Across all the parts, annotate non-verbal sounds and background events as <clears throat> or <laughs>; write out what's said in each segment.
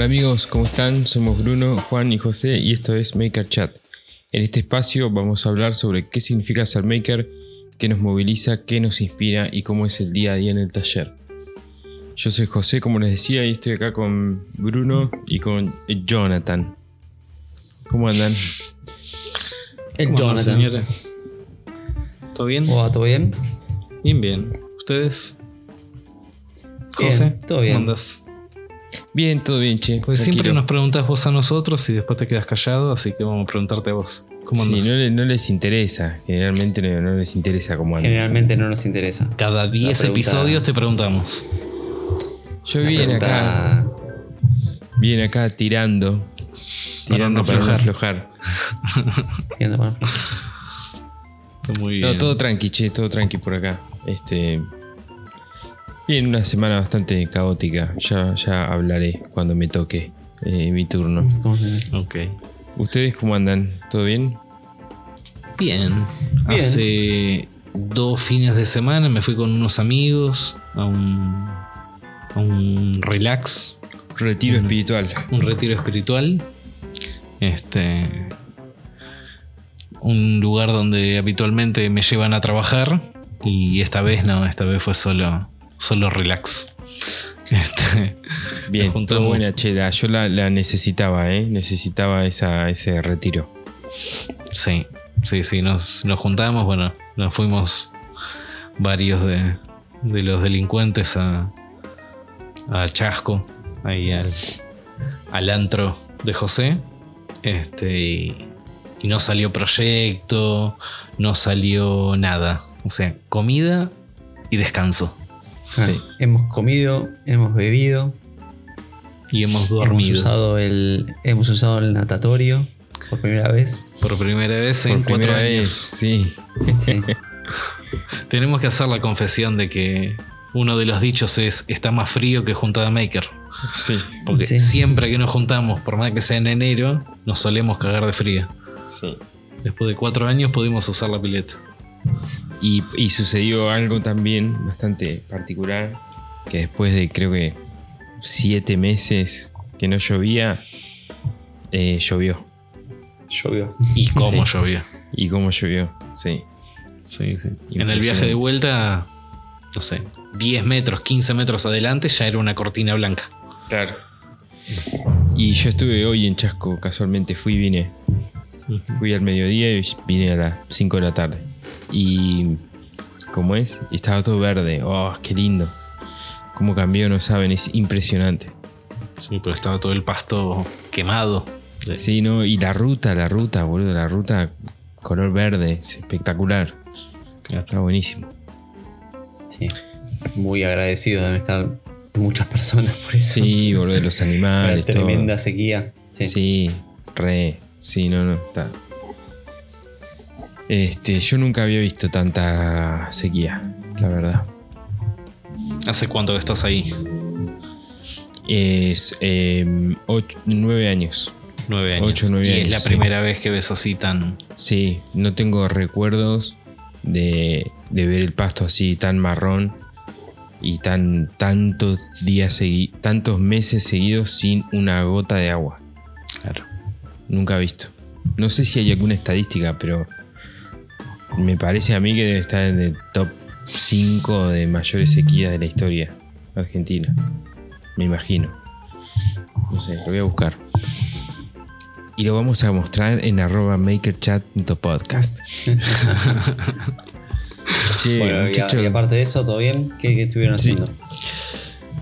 Hola amigos, ¿cómo están? Somos Bruno, Juan y José y esto es Maker Chat. En este espacio vamos a hablar sobre qué significa ser maker, qué nos moviliza, qué nos inspira y cómo es el día a día en el taller. Yo soy José, como les decía, y estoy acá con Bruno y con Jonathan. ¿Cómo andan? El ¿Cómo andan, Jonathan. señores? ¿Todo bien? ¿Cómo va? ¿Todo bien? Bien, bien. ¿Ustedes? Bien, José, todo bien. ¿cómo andas? Bien, todo bien, che. Pues siempre nos preguntas vos a nosotros y después te quedas callado, así que vamos a preguntarte a vos. ¿Cómo Sí, no, le- no les interesa. Generalmente no, no les interesa cómo andan. Generalmente no nos interesa. Cada 10 pregunta- episodios te preguntamos. Yo bien acá, bien acá tirando. <laughs> Tirando para no aflojar. aflojar. Muy bien. No, todo tranqui, che, todo tranqui por acá. Este. Bien, una semana bastante caótica. Ya, ya hablaré cuando me toque eh, mi turno. ¿Cómo se Ok. ¿Ustedes cómo andan? ¿Todo bien? Bien. Bien. Hace dos fines de semana me fui con unos amigos a un, a un relax, Retiro espiritual. un retiro espiritual. Este. Un lugar donde habitualmente me llevan a trabajar. Y esta vez no, esta vez fue solo, solo relax. Este, Bien, juntamos. buena chela. Yo la, la necesitaba, ¿eh? Necesitaba esa, ese retiro. sí, sí, sí, nos, nos juntamos. Bueno, nos fuimos varios de, de los delincuentes a, a Chasco, ahí al, al antro de José. Este, y, y no salió proyecto, no salió nada. O sea, comida y descanso. Sí. Hemos comido, hemos bebido, Y hemos hemos dormido usado, el, hemos usado el natatorio por primera vez. por primera vez en Por cuatro primera años. vez, sí. Sí. <laughs> Tenemos que hacer la confesión de que uno de los dichos es está más frío que juntada maker. Sí, Porque Sí. siempre que nos juntamos, por más que sea en enero, nos solemos cagar de frío. sí. Después de cuatro años pudimos usar la pileta. Y, y sucedió algo también bastante particular, que después de creo que siete meses que no llovía, eh, llovió. Llovió. Y cómo Sí. llovió. Y cómo llovió, sí. Sí, sí. En el viaje de vuelta, no sé, 10 metros, 15 metros adelante ya era una cortina blanca. Claro. Y yo estuve hoy en Chasco, casualmente fui y vine. Fui al mediodía y vine a las 5 de la tarde. Y ¿cómo es? Y estaba todo verde. Oh, qué lindo. Cómo cambió, no saben, es impresionante. Sí, pero estaba todo el pasto quemado. Sí. Sí, no, y la ruta, la ruta, boludo, la ruta color verde, es espectacular. Está buenísimo. Sí. Muy agradecidos deben estar muchas personas por eso. Sí, boludo, los <laughs> Una animales, todo. tremenda sequía. Sí. Sí, re. Sí, no, no, está. Este, yo nunca había visto tanta sequía, la verdad. ¿Hace cuánto que estás ahí? Es eh, ocho- nueve años. Nueve años. Ocho, nueve y años, es la sí. primera vez que ves así tan. Sí, no tengo recuerdos de, de ver el pasto así tan marrón y tan tantos días segui- tantos meses seguidos sin una gota de agua. Claro. Nunca he visto. No sé si hay alguna estadística, pero me parece a mí que debe estar en el top 5 de mayores sequías de la historia argentina. Me imagino. No sé, lo voy a buscar. Y lo vamos a mostrar en arroba makerchat.podcast. <laughs> Che, Bueno, y, muchacho, y aparte de eso, ¿todo bien? ¿Qué, qué estuvieron Sí. haciendo?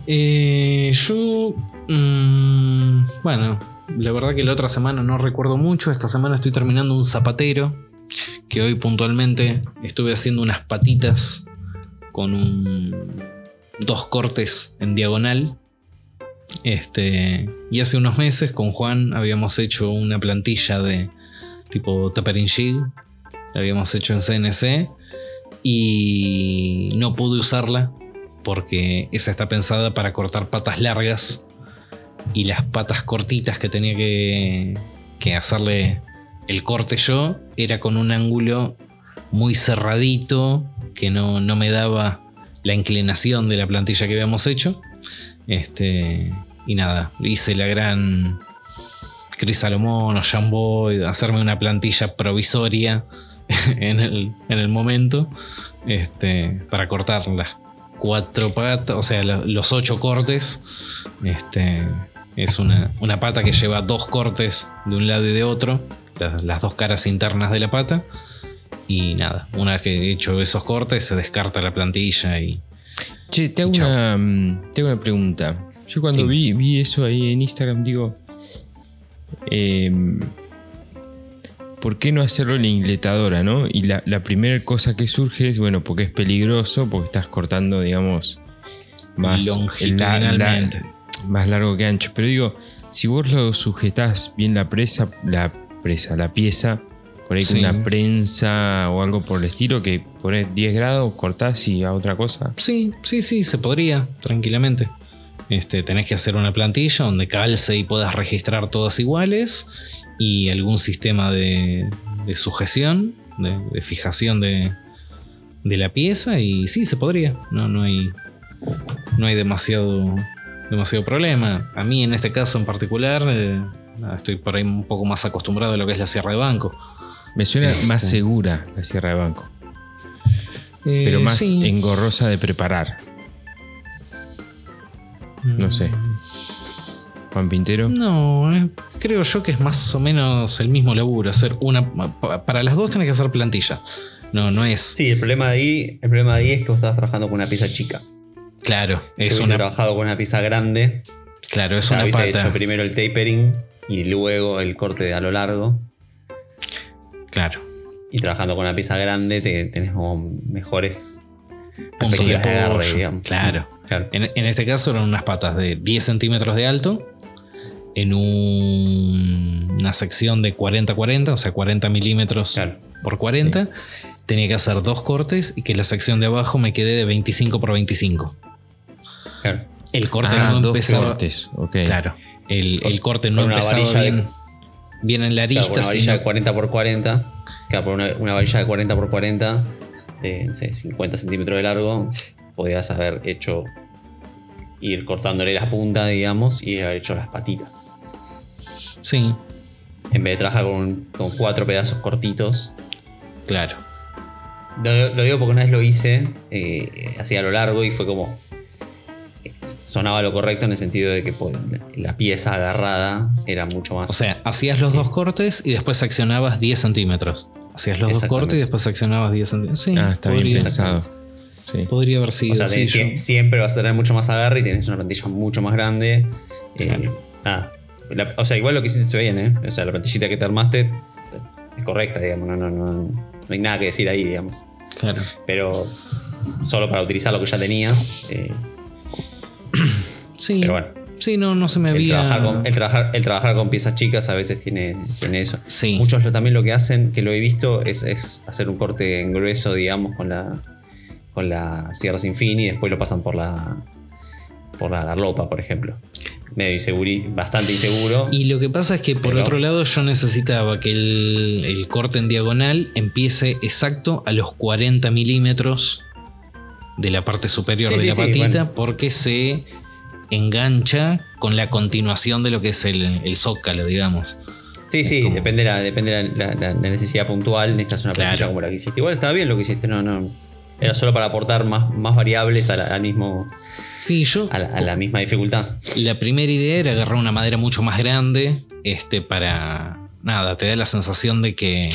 Eh, yo. mm, bueno, la verdad que la otra semana no recuerdo mucho. Esta semana estoy terminando un zapatero. Que hoy puntualmente estuve haciendo unas patitas con un, dos cortes en diagonal. Este, y hace unos meses con Juan habíamos hecho una plantilla de tipo tapering jig. La habíamos hecho en CNC. Y no pude usarla porque esa está pensada para cortar patas largas y las patas cortitas que tenía que, que hacerle el corte yo era con un ángulo muy cerradito que no, no me daba la inclinación de la plantilla que habíamos hecho. Este, y nada, hice la gran Chris Salomón o Jamboy, hacerme una plantilla provisoria <laughs> en el, en el momento este, para cortar las cuatro patas, o sea, lo- los ocho cortes. Este, es una, una pata que lleva dos cortes de un lado y de otro, las, las dos caras internas de la pata. Y nada, una vez que he hecho esos cortes, se descarta la plantilla y. Che, te hago, una, mm, te hago una pregunta. Yo cuando Sí. vi, vi eso ahí en Instagram, digo, em, ¿por qué no hacerlo en la ingletadora, no? Y la, la primera cosa que surge es, bueno, porque es peligroso, porque estás cortando, digamos, más, más largo que ancho. Pero digo, si vos lo sujetás bien la presa, la presa, la pieza, por ahí con una prensa o algo por el estilo, que pones 10 grados, cortás y a otra cosa. Sí, sí, sí, se podría, tranquilamente. Este, tenés que hacer una plantilla donde calce y puedas registrar todas iguales y algún sistema de, de sujeción, de, de fijación de, de la pieza y sí, se podría. No, no hay, no hay demasiado, demasiado problema. A mí en este caso en particular eh, estoy por ahí un poco más acostumbrado a lo que es la sierra de banco. Me suena más Sí. segura la sierra de banco, Eh, pero más sí. engorrosa de preparar. No sé. Juan Pintero. No, eh, creo yo que es más o menos el mismo laburo. Hacer una. pa- Para las dos tenés que hacer plantilla. No, no es. Sí, el problema de ahí, el problema de ahí es que vos estabas trabajando con una pieza chica. Claro, Si es hubiese una. trabajado con una pieza grande, Claro, es una pata. hecho primero el tapering y luego el corte a lo largo. Claro. Y trabajando con una pieza grande te, tenés como mejores Puntos de perspectivas de agarre, digamos. claro. Claro. En, en este caso eran unas patas de 10 centímetros de alto. En un- una sección de 40-40, o sea, 40 milímetros Claro. por 40. Tenía que hacer dos cortes y que la sección de abajo me quede de 25 por 25. claro. El corte Ah, no dos empezaba. cortes. Ok. Claro. El, el corte no empezaba varilla de- bien, bien en la Claro, arista. con una varilla sino- de 40 por 40. Claro, por una, una varilla de 40 por 40 de no sé, 50 centímetros de largo. Podías haber hecho. Ir cortándole las puntas, digamos, y haber hecho las patitas. Sí, En vez de trabajar con, con cuatro pedazos cortitos. claro. Lo, lo digo porque una vez lo hice, eh, así a lo largo, y fue como. Sonaba lo correcto en el sentido de que pues, la pieza agarrada era mucho más. O sea, hacías los dos cortes y después accionabas 10 centímetros. Hacías los dos cortes y después accionabas 10 centímetros. Sí, Ah, está bien podría, pensado. Sí. podría haber sido. O sea, sí, tenés- yo- siempre vas a tener mucho más agarre y tienes una plantilla mucho más grande. Eh, Claro. nada. La- o sea, igual lo que hiciste bien, ¿eh? O sea, la plantillita que te armaste es correcta, digamos. No, no, no, no hay nada que decir ahí, digamos. claro. Pero solo para utilizar lo que ya tenías. eh, <clears throat> Sí, pero bueno, sí, no, no se me el había. trabajar, con, el, trabajar, el trabajar con piezas chicas a veces tiene, tiene eso. Sí, Muchos lo- también lo que hacen, que lo he visto, es, es hacer un corte en grueso, digamos, con la, con la sierra sin fin y después lo pasan por la, por la garlopa, por ejemplo. Medio inseguri- bastante inseguro. Y lo que pasa es que por Pero- otro lado yo necesitaba que el, el corte en diagonal empiece exacto a los 40 milímetros de la parte superior Sí, de sí, la patita bueno. porque se engancha con la continuación de lo que es el, el zócalo, digamos. sí, sí, como- depende, la, depende la, la- la- la necesidad puntual. Necesitas una plantilla Claro. como la que hiciste. Igual estaba bien lo que hiciste, no, no. Era solo para aportar más, más variables a al mismo, Sí, yo a la, a la misma dificultad. la primera idea era agarrar una madera mucho más grande este, para... Nada, te da la sensación de que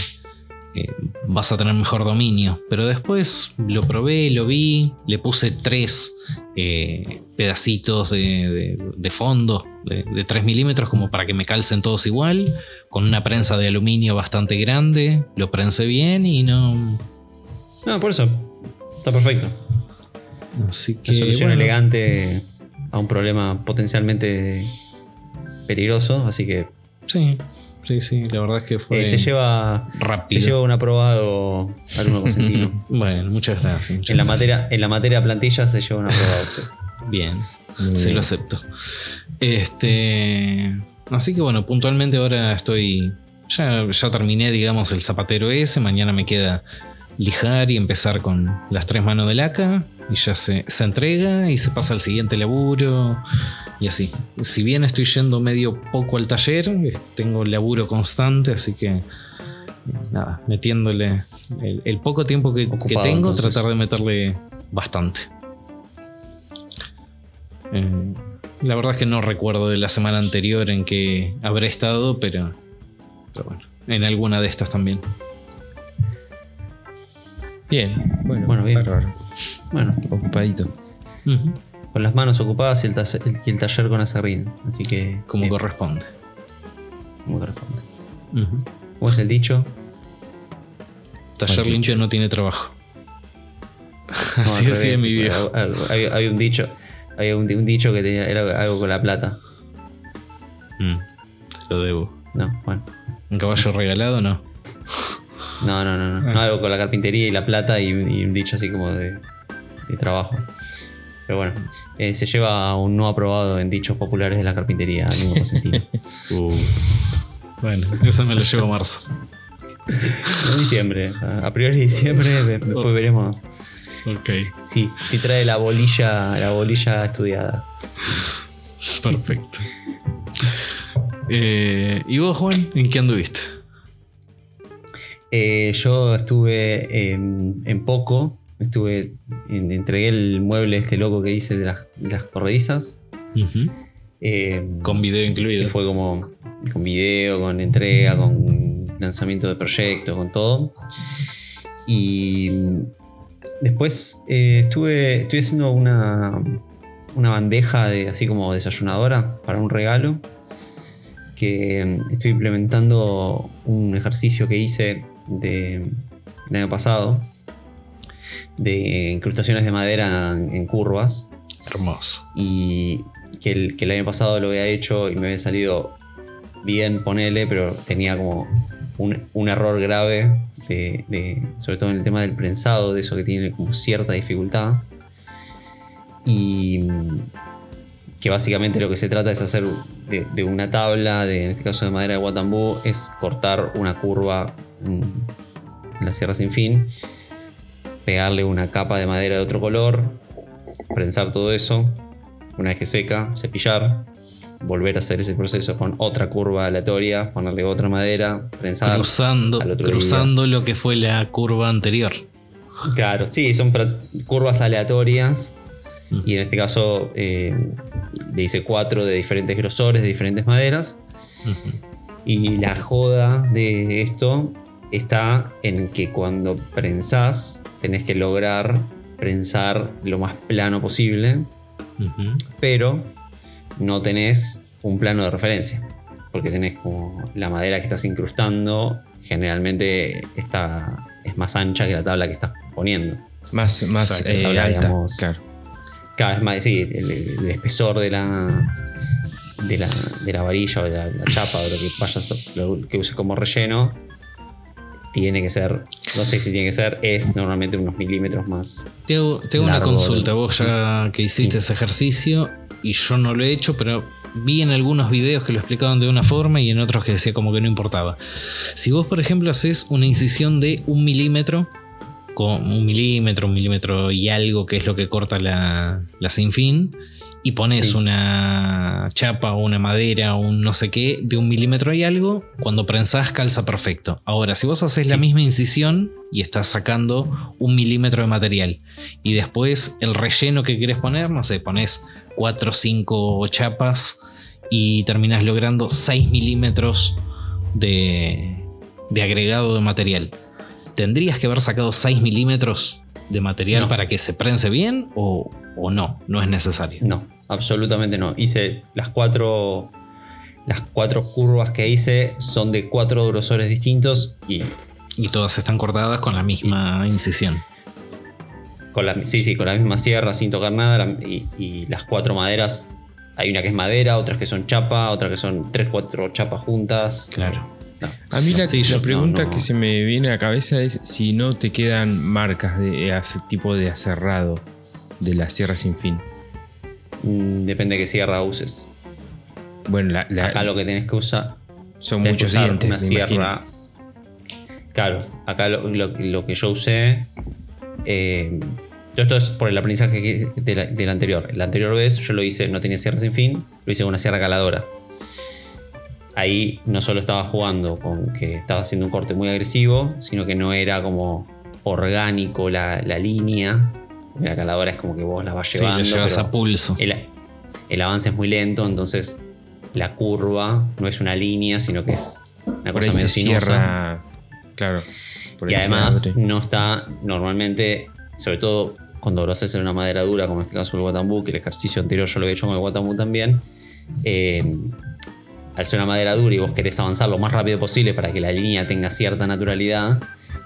eh, vas a tener mejor dominio. Pero después lo probé, lo vi, le puse tres eh, pedacitos de, de- de fondo de, de 3 milímetros como para que me calcen todos igual, con una prensa de aluminio bastante grande, lo prensé bien y no... No, por eso. Está perfecto. Así que... Una solución bueno, elegante a un problema potencialmente peligroso. Así que Sí, sí, sí, la verdad es que fue eh, se lleva. Se rápido. lleva un aprobado alumno consentido. <laughs> Bueno, muchas gracias. muchas en, la gracias. materia, en la materia plantilla se lleva un aprobado. usted. Bien, Muy se bien. lo acepto. Este. Así que bueno, puntualmente ahora estoy. Ya, ya terminé, digamos, el zapatero ese. Mañana me queda lijar y empezar con las tres manos de laca. Y ya se, se entrega y se pasa al siguiente laburo y así. Si bien estoy yendo medio poco al taller, eh, tengo laburo constante, así que nada, metiéndole el, el poco tiempo que, tengo, entonces. tratar de meterle bastante. Eh, la verdad es que no recuerdo de la semana anterior en que habré estado, pero, pero bueno, en alguna de estas también. Bien, bueno, Bueno, bien. bárbaro. Bueno, Ocupadito. Con las manos ocupadas y el, taller, y el taller con acerrín. Así que. Como corresponde. como corresponde. Ujú. ¿Cómo es el dicho? Taller dicho. no tiene trabajo. No, <laughs> Así revés. mi viejo. Hay, hay un dicho. Hay un, un dicho que tenía, era algo con la plata. Mm, lo debo. No, bueno. ¿Un caballo regalado no? No, no, no, no. Ah. No, algo con la carpintería y la plata y, y un dicho así como de, de trabajo. Pero bueno, eh, se lleva un no aprobado en dichos populares de la carpintería, amigo <laughs> Cosentino. Uh. Bueno, eso me lo llevo a marzo. En diciembre, a a priori diciembre, <laughs> de- después Oh. veremos Ok, si, si trae la bolilla, la bolilla estudiada. perfecto. Eh, ¿Y vos, Juan? ¿En qué anduviste? Eh, yo estuve en poco, estuve en- entregué el mueble este loco que hice de las, de las corredizas. Eh, Con video que incluido. fue como con video, con entrega, con lanzamiento de proyecto, con todo. Y después eh, estuve, estuve haciendo una, una bandeja de así como desayunadora para un regalo. Que mm, estoy implementando un ejercicio que hice de, el año pasado de incrustaciones de madera en- curvas Hermoso. y que el, que el año pasado lo había hecho y me había salido bien, ponele, pero tenía como un, un error grave, de, de- sobre todo en el tema del prensado, de eso que tiene como cierta dificultad. Y mm, que básicamente lo que se trata es hacer de, de una tabla, de, en este caso de madera de Watambú, es cortar una curva mm, en la sierra sin fin, pegarle una capa de madera de otro color, prensar todo eso, una vez que seca, cepillar, volver a hacer ese proceso con otra curva aleatoria, ponerle otra madera, prensar. Cruzando, cruzando lo que fue la curva anterior. Claro, sí, son curvas aleatorias. Mm. Y en este caso eh, le hice cuatro de diferentes grosores, de diferentes maderas. Y la joda de esto está en que cuando prensás, tenés que lograr prensar lo más plano posible, pero no tenés un plano de referencia. Porque tenés como la madera que estás incrustando, generalmente está, es más ancha que la tabla que estás poniendo. Más, más Exacto. eh, alta. digamos, Claro. Cada vez más, sí, el, el espesor de la, de la, de la varilla o de la, la chapa o lo que vayas, lo que uses como relleno, tiene que ser, no sé si tiene que ser, es normalmente unos milímetros más. Te hago, te hago una consulta, vos ya que hiciste Sí. ese ejercicio y yo no lo he hecho, pero vi en algunos videos que lo explicaban de una forma y en otros que decía como que no importaba. Si vos, por ejemplo, haces una incisión de un milímetro, con un milímetro, un milímetro y algo, que es lo que corta la, la sin fin, y pones Sí. una chapa o una madera o un no sé qué de un milímetro y algo, cuando prensás calza perfecto. Ahora, si vos haces la misma incisión y estás sacando un milímetro de material y después el relleno que querés poner, no sé, pones 4 o 5 chapas y terminás logrando 6 milímetros de, de agregado de material. ¿Tendrías que haber sacado 6 milímetros de material No. para que se prense bien o, o no? No es necesario. No, absolutamente no. Hice las cuatro. Las cuatro curvas que hice son de cuatro grosores distintos y Y todas están cortadas con la misma incisión. con la, sí, sí, con la misma sierra, sin tocar nada. la- y, y las cuatro maderas, hay una que es madera, otras que son chapa, otras que son tres, cuatro chapas juntas. Claro. No. A mí la, Sí, la pregunta no, no. que se me viene a la cabeza es si no te quedan marcas de ese tipo de aserrado de la sierra sin fin. Mm, Depende de qué sierra uses. Bueno, la, la- Acá lo que tenés que usar son tenés que muchos usar dientes. una sierra. imagino. Claro, acá lo, lo- lo que yo usé eh, Todo esto es por el aprendizaje que- de la, de anterior. La anterior vez yo lo hice, no tenía sierra sin fin, lo hice con una sierra caladora. Ahí no solo estaba jugando con que estaba haciendo un corte muy agresivo, sino que no era como orgánico la línea. La caladora es como que vos la vas Sí, llevando. lo llevas pero a pulso. el, el avance es muy lento, entonces la curva no es una línea, sino que es una Por cosa medio sinuosa. cierra. Claro. por Y además no está normalmente, sobre todo cuando lo haces en una madera dura, como en este caso el Watambú, que el ejercicio anterior yo lo había hecho con el Watambú también. eh, al ser una madera dura y vos querés avanzar lo más rápido posible para que la línea tenga cierta naturalidad,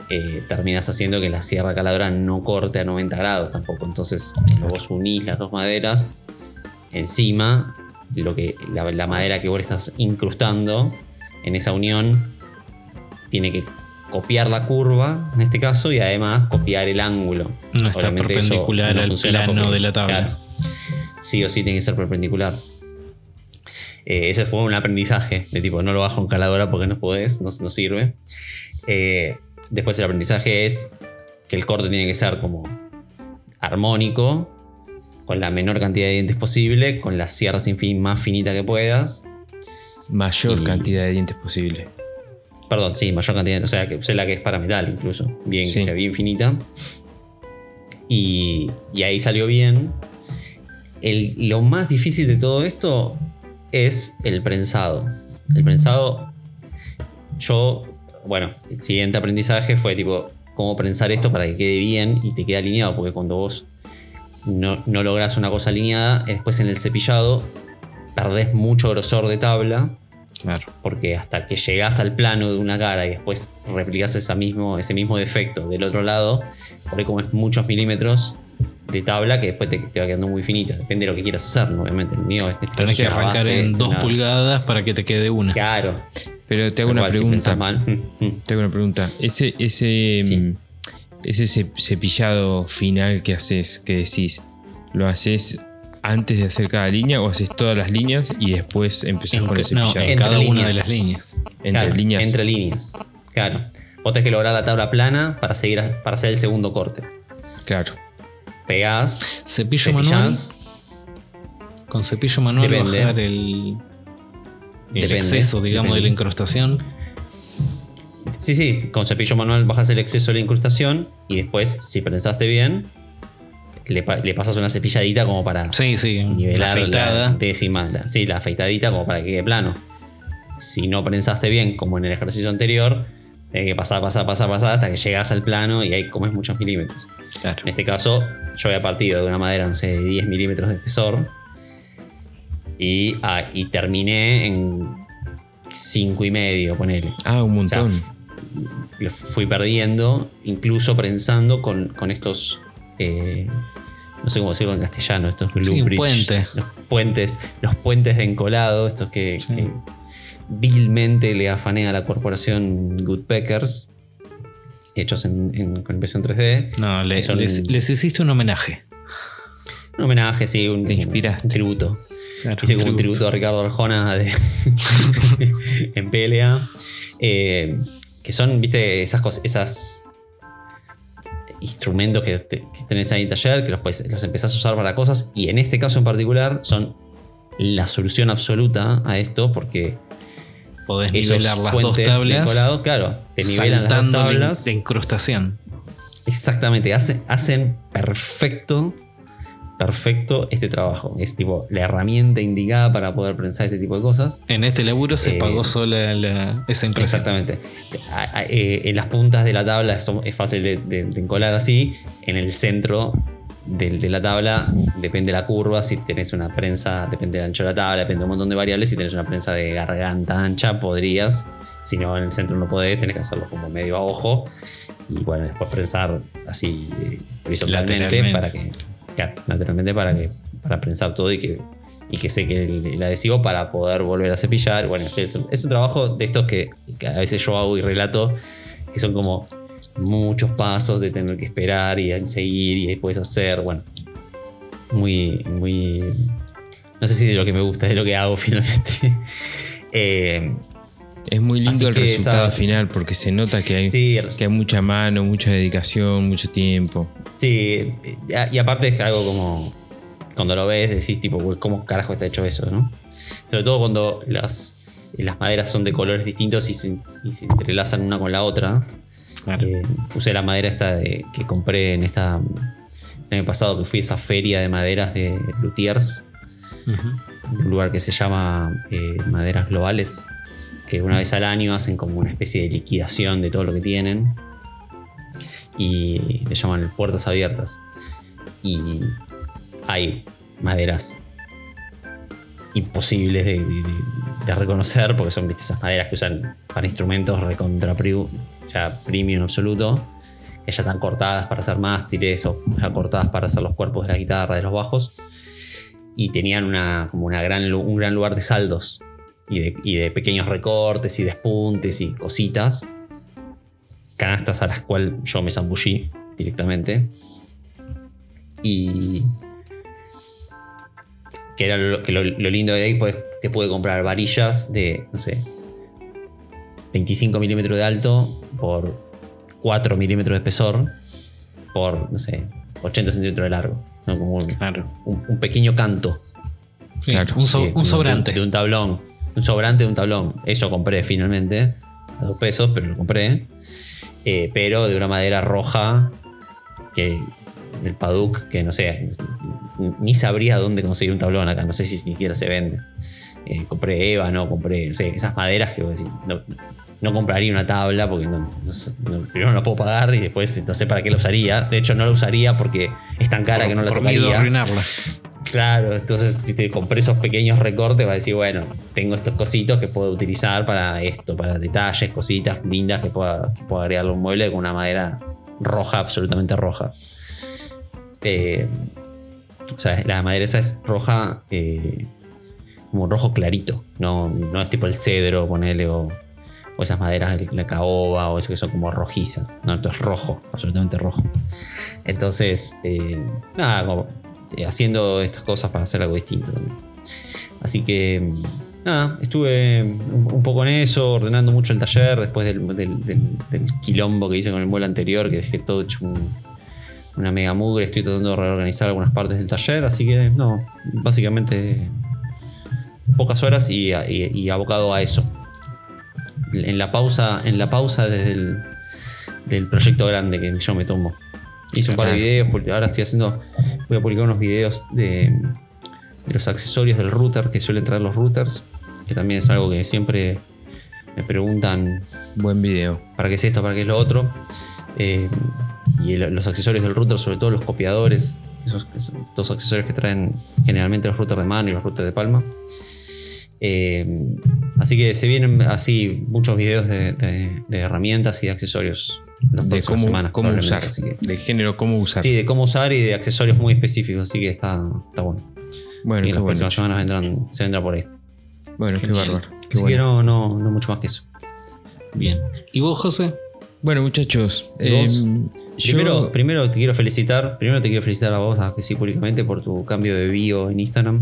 eh, terminas haciendo que la sierra caladora no corte a 90 grados tampoco. Entonces, cuando vos unís las dos maderas, encima, lo que, la, la madera que vos estás incrustando en esa unión tiene que copiar la curva, en este caso, y además copiar el ángulo. No está Obviamente perpendicular no al plano de la tabla. claro, sí o sí tiene que ser perpendicular. Eh, ese fue un aprendizaje de tipo, no lo bajo en caladora porque no podés, no, no sirve. Eh, después el aprendizaje es que el corte tiene que ser como armónico, con la menor cantidad de dientes posible, con la sierra sin fin más finita que puedas. Mayor y- cantidad de dientes posible. Perdón, sí, mayor cantidad, o sea, que usé la que es para metal incluso, bien, Sí. que sea bien finita. Y, y ahí salió bien. El- lo más difícil de todo esto es el prensado. El prensado, yo, bueno, el siguiente aprendizaje fue tipo, cómo prensar esto para que quede bien y te quede alineado, porque cuando vos no, no logras una cosa alineada, después en el cepillado perdés mucho grosor de tabla Claro. porque hasta que llegás al plano de una cara y después replicas esa mismo, ese mismo defecto del otro lado, por ahí como es muchos milímetros de tabla que después te, te va quedando muy finita. Depende de lo que quieras hacer, obviamente. El mío es Tenés que arrancar base, en dos pulgadas para que te quede una. Claro. Pero te hago una Igual, si pregunta. pensás mal. <laughs> Te hago una pregunta. Ese, ese, Sí. mm, ese ce- cepillado final que haces, que decís, ¿lo haces antes de hacer cada línea o haces todas las líneas y después empezás En, con el ca- no, cepillado? en Entre cada una líneas. de las líneas. entre Claro, líneas. Entre líneas. Claro. Vos tenés que lograr la tabla plana para, seguir, a- para hacer el segundo corte. Claro. Pegás, Cepillo manual. Con cepillo manual Depende. bajar el, el exceso, digamos, depende. de la incrustación. Sí, sí, con cepillo manual bajas el exceso de la incrustación y después, si prensaste bien, le, pa- le pasas una cepilladita como para Sí, sí. La nivelar la décima. la- sí, la afeitadita como para que quede plano. Si no prensaste bien, como en el ejercicio anterior, tenés que pasar, pasar, pasar, pasar hasta que llegas al plano y ahí comes muchos milímetros. Claro. En este caso, yo había partido de una madera, no sé, de 10 milímetros de espesor. Y, ah, y terminé en 5 y medio, ponele. Ah, un O sea, montón. f- lo fui perdiendo, incluso prensando con, con estos. eh, no sé cómo decirlo en castellano, estos Sí, bridge, puente. Los puentes, los puentes de encolado, estos que, Sí. que vilmente le afané a la corporación Goodpeckers, hechos en, en- con impresión 3D. No, le- les, hiciste un homenaje. Un homenaje, sí, un, Te inspiraste. un tributo. Claro, Hice como un tributo. tributo a Ricardo Arjona de- <laughs> en PLA. eh, que son, viste, esas cosas, esas instrumentos que, te- que tenés ahí en taller, que los, puedes- los empezás a usar para cosas. Y en este caso en particular son la solución absoluta a esto, porque Podés esos nivelar las dos puentes de tablas. encolado, claro, te nivelan las dos tablas. de incrustación. Exactamente, hacen, hacen perfecto, perfecto este trabajo. Es tipo la herramienta indicada para poder pensar este tipo de cosas. En este laburo se Eh, pagó sola la- esa impresión. Exactamente. A- a- eh, en las puntas de la tabla es fácil de, de- de encolar así. En el centro del- de, la tabla depende la curva. Si tenés una prensa, depende del ancho de la tabla, depende de un montón de variables. Si tenés una prensa de garganta ancha, podrías. Si no, en el centro no podés, tenés que hacerlo como medio a ojo. Y bueno, después prensar así eh, horizontalmente para que. Claro, lateralmente para que. Para prensar todo y que. Y que seque el, el adhesivo para poder volver a cepillar. Bueno, es, es un- es un trabajo de estos que, que a veces yo hago y relato, que son como muchos pasos de tener que esperar y seguir y después hacer. Bueno, muy, muy. No sé si de lo que me gusta, de lo que hago <laughs> finalmente. Eh, Es muy lindo el resultado esa- final porque se nota que hay, sí, que hay mucha mano, mucha dedicación, mucho tiempo. Sí, eh, y aparte es algo como. Cuando lo ves, decís, tipo, "Uy, ¿cómo carajo está hecho eso, no? Sobre todo cuando las, las maderas son de colores distintos y se, y se entrelazan una con la otra. Claro. Eh, usé la madera esta de- que compré en esta. El año pasado que fui a esa feria de maderas de Luthiers, Ujú. de un lugar que se llama eh, Maderas Globales, que una vez al año hacen como una especie de liquidación de todo lo que tienen y le llaman puertas abiertas. Y hay maderas imposibles de, reconocer porque son ¿viste? esas maderas que usan para instrumentos recontra o sea, premium absoluto que ya están cortadas para hacer mástiles o ya cortadas para hacer los cuerpos de la guitarra, de los bajos y tenían una, como una gran, un gran lugar de saldos y de pequeños recortes y despuntes y cositas. Canastas a las cuales yo me zambullí directamente. Y. Que era lo, que lo, lo lindo de ahí, pues que pude comprar varillas de, no sé, 25 milímetros de alto por 4 milímetros de espesor por, no sé, 80 centímetros de largo. ¿no? Como un, Claro. un- un pequeño canto. Sí, Claro. un, so- de- un de- sobrante. De, un tablón. Un sobrante de un tablón. Eso compré finalmente. A dos pesos, pero lo compré. Eh, pero de una madera roja. Que. Del Paduk, que no sé. Ni sabría dónde conseguir un tablón acá. No sé si siquiera se vende. Eh, compré ébano, compré. no sé, esas maderas que vos decís, no, no compraría una tabla porque no, no primero no la puedo pagar y después no sé para qué la usaría. De hecho, no la usaría porque es tan cara por, que no la por miedo a tocaría. arruinarla. Claro, entonces viste, compré esos pequeños recortes para decir, bueno, tengo estos cositos que puedo utilizar para esto, para detalles, cositas lindas que pueda, que pueda agregarle a un mueble con una madera roja, absolutamente roja. Eh, o sea, la madera esa es roja, eh, como un rojo clarito, no, no es tipo el cedro, ponele, o, esas maderas, la caoba, o eso que son como rojizas. No, esto es rojo, absolutamente rojo. Entonces, eh, nada, como haciendo estas cosas para hacer algo distinto. Así que, nada, estuve un, poco en eso, ordenando mucho el taller después del, del- quilombo que hice con el mueble anterior, que dejé todo hecho un- una mega mugre. Estoy tratando de reorganizar algunas partes del taller, así que, no, básicamente pocas horas y abocado a eso. En la pausa, en la pausa desde el del proyecto grande que yo me tomo. Hice un par de videos, ahora estoy haciendo, voy a publicar unos videos de, de los accesorios del router que suelen traer los routers, que también es algo que siempre me preguntan Buen video. para qué es esto, para qué es lo otro. Eh, y el- los accesorios del router, sobre todo los copiadores, esos, dos accesorios que traen generalmente los routers de mano y los routers de palma. Eh, así que se vienen así muchos videos de, de- de herramientas y de accesorios De cómo, semanas. cómo usar. así que- De género, cómo usar. sí, de cómo usar y de accesorios muy específicos, así que está, está bueno. bueno, las bueno. próximas semanas vendrán, se vendrá por ahí. Bueno, qué bárbaro. Así que bueno. no, no, no mucho más que eso. Bien. ¿Y vos, José? Bueno, muchachos. Em, yo- Primero, primero te quiero felicitar. Primero te quiero felicitar a vos, a que sí, públicamente, por tu cambio de bio en Instagram.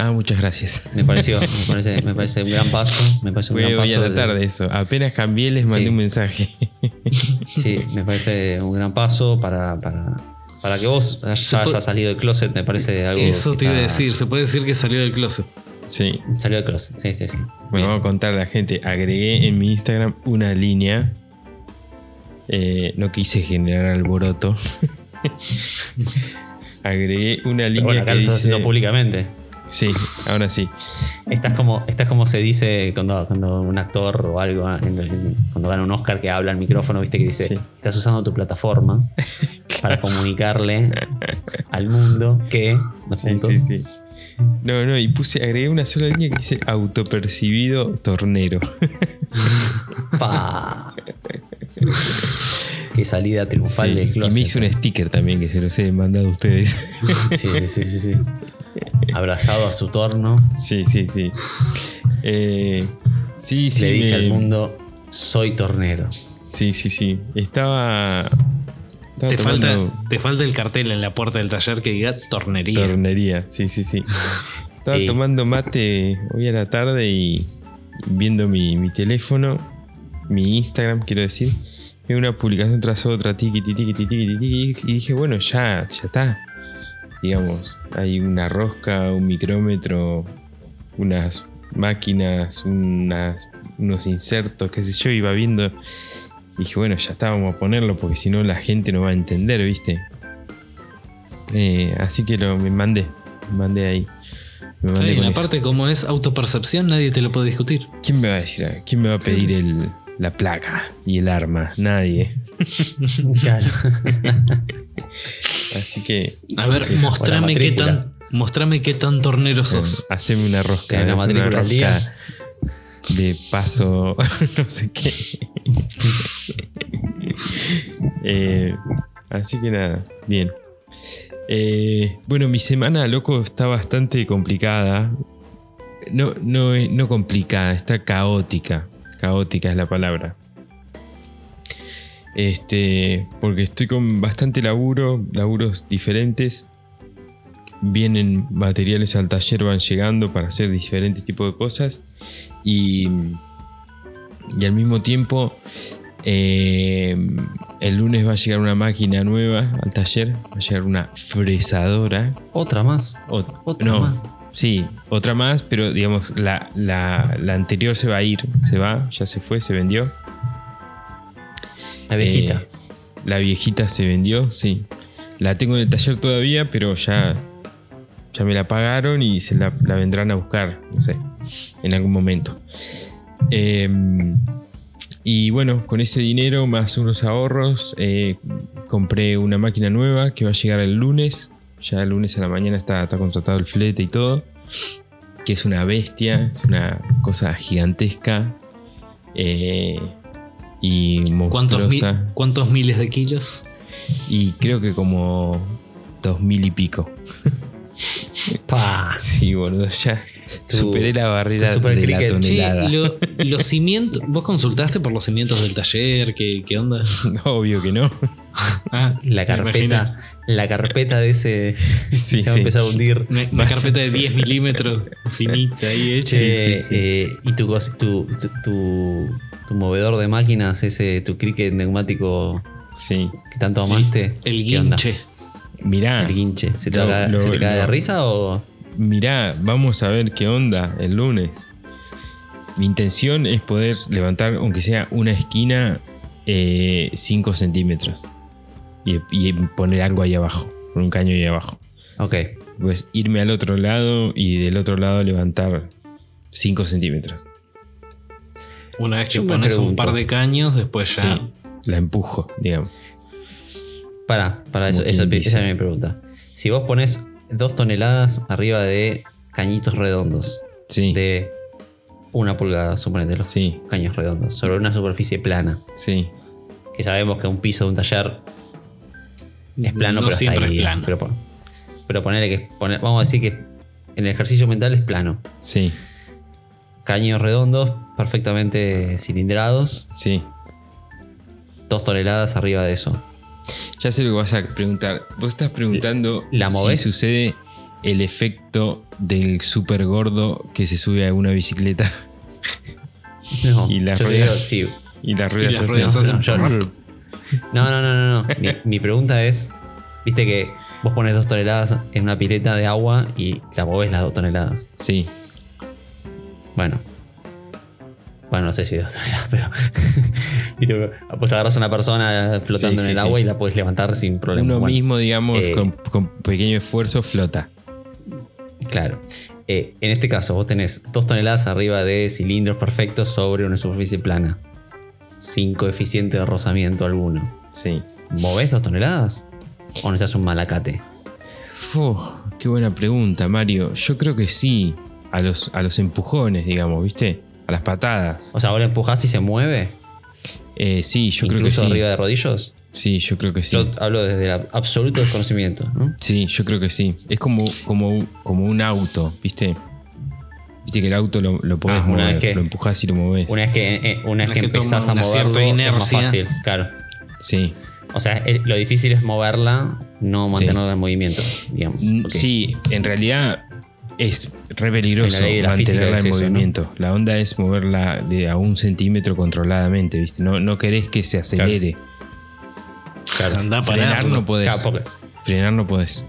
Ah, muchas gracias. <laughs> Me pareció, me parece, me parece un gran paso. Me parece un Fue gran hoy paso. a la de- eso. Apenas cambié, les mandé Sí. un mensaje. <laughs> Sí, me parece un gran paso para, para, para que vos puede- hayas salido del closet. Me parece algo. Eso que te iba a decir. Se puede decir que salió del closet. sí. Salió del closet, sí, sí, sí. Bueno, vamos a contar a la gente. Agregué en mi Instagram una línea. Eh, no quise generar alboroto. <laughs> Agregué una línea bueno, acá que lo estás dice. haciendo públicamente. Sí, ahora sí. Estás como, estás como se dice cuando, cuando un actor o algo, ah, en- en- cuando gana un Oscar que habla al micrófono, viste que dice, Sí. estás usando tu plataforma para <laughs> comunicarle al mundo que... ¿dos Sí, sí, sí. No, no, y puse, agregué una sola línea que dice autopercibido tornero. <laughs> Pa. Qué salida triunfal Sí, del y closet. me hice un sticker también que se los he mandado a ustedes. Sí, sí, sí, sí, sí. <laughs> <laughs> Abrazado a su torno, sí, sí, sí. Eh, sí, sí. le dice me- al mundo, soy tornero. Sí, sí, sí. Estaba. estaba Te falta, te falta el cartel en la puerta del taller que diga tornería. Tornería, sí, sí, sí. Estaba Sí. tomando mate hoy a la tarde y viendo mi, mi teléfono, mi Instagram, quiero decir. una publicación tras otra, tiki, tiki, tiki, tiki, tiki, y dije, bueno, ya, ya está. Digamos, hay una rosca, un micrómetro, unas máquinas, unas, unos insertos, qué sé yo, iba viendo. Dije, bueno, ya está, vamos a ponerlo porque si no la gente no va a entender, ¿viste? Eh, así que lo, me mandé, me mandé ahí. Me mandé Ahí, con la eso. parte como es autopercepción, nadie te lo puede discutir. ¿Quién me va a decir? ¿Quién me va a pedir el, la placa y el arma? Nadie. <laughs> Claro. <laughs> Así que A ver, Sí, mostrame qué tan. Mostrame qué tan tornero sos. haceme una rosca. Una haceme día. rosca de paso, <laughs> no sé qué. <laughs> Eh, así que nada, bien. Eh, bueno, mi semana, loco, está bastante complicada. No, no, no complicada, está caótica. Caótica es la palabra. Este, porque estoy con bastante laburo, laburos diferentes. Vienen materiales al taller, van llegando para hacer diferentes tipos de cosas. Y, y al mismo tiempo, eh, el lunes va a llegar una máquina nueva al taller. Va a llegar una fresadora. Otra más. Ot- Otra no, más. sí, otra más, pero digamos, la, la- la anterior se va a ir, se va, ya se fue, se vendió. La viejita. Eh, la viejita se vendió, sí. La tengo en el taller todavía, pero ya, ya me la pagaron y se la, vendrán a buscar, no sé, en algún momento. Eh, y bueno, con ese dinero más unos ahorros, eh, compré una máquina nueva que va a llegar el lunes. Ya el lunes a la mañana está, está contratado el flete y todo. Que es una bestia, es una cosa gigantesca. eh, y ¿Cuántos, mi- monstruosa. ¿Cuántos miles de kilos? Y creo que como dos mil y pico. <laughs> Pa. Sí, boludo, ya Tu- superé la barrera de la cricket. Che, tonelada. lo- <laughs> los cimientos. ¿Vos consultaste por los cimientos del taller? ¿Qué, qué onda? <laughs> Obvio que no. Ah, La carpeta. La carpeta de ese. Sí, se va a sí. empezar a hundir. Una, carpeta de 10 milímetros finita ahí hecha. Che, sí, sí. eh, y tu, tu, tu, tu movedor de máquinas, ese tu cricket neumático Sí. que tanto amaste. El guinche. Mirá, El guinche. ¿Se, te Lo- cae- lo- ¿se le cae de lo- risa o.? mirá, vamos a ver qué onda el lunes. Mi intención es poder levantar, aunque sea una esquina, 5 centímetros. Y, y poner algo ahí abajo, con un caño ahí abajo. Ok. Pues irme al otro lado y del otro lado levantar 5 centímetros. Una vez que Yo pones un par de caños, después ya. Sí, la empujo, digamos. Para, para eso, esa, es mi pregunta. Si vos pones dos toneladas arriba de cañitos redondos Sí, de una pulgada, suponete los Sí. caños redondos, sobre una superficie plana, sí, que sabemos que un piso de un taller es plano, No pero siempre ahí, es plano. Pero, pero ponele que, pone- vamos a decir que en el ejercicio mental es plano. sí, Caños redondos, perfectamente cilindrados, sí. dos toneladas arriba de eso. Ya sé lo que vas a preguntar. Vos estás preguntando ¿La movés? si sucede el efecto del super gordo que se sube a una bicicleta No, <laughs> Y las ruedas. digo, sí, y las ruedas, Y las ruedas no, yo- No, no, no, no. no. Mi, mi pregunta es: viste que vos pones dos toneladas en una pileta de agua y la movés las dos toneladas. Sí, Bueno. Bueno, no sé si dos toneladas, <laughs> pero. viste, pues agarras a una persona flotando Sí, en el agua sí. y la puedes levantar sin problema. uno Bueno, mismo, digamos, eh, con, con pequeño esfuerzo flota. Claro. Eh, en este caso, vos tenés dos toneladas arriba de cilindros perfectos sobre una superficie plana. Sin coeficiente de rozamiento alguno. Sí. ¿Movés dos toneladas? ¿O necesitas un malacate? Uf, qué buena pregunta, Mario. Yo creo que sí. A los, a los empujones, digamos, ¿viste? A las patadas. O sea, ahora empujás y se mueve. Eh, sí, yo creo que incluso sí. arriba de rodillos. Sí, yo creo que sí. Yo hablo desde el absoluto desconocimiento. ¿no? Sí, yo creo que sí. Es como, como, como un auto, ¿viste? Viste que el auto lo, lo podés Ah, una mover, vez que- lo empujás y lo movés. Una vez que, eh, una vez Una que que empezás a una moverlo, es más fácil. Claro. Sí. O sea, el- lo difícil es moverla, no mantenerla en movimiento, digamos. Mm. Sí, en realidad es re peligroso La la mantenerla es en eso, ¿no? movimiento. La onda es moverla de a un centímetro controladamente, ¿viste? No, no querés que se acelere. Frenar no podés. Claro, porque, Frenar no podés.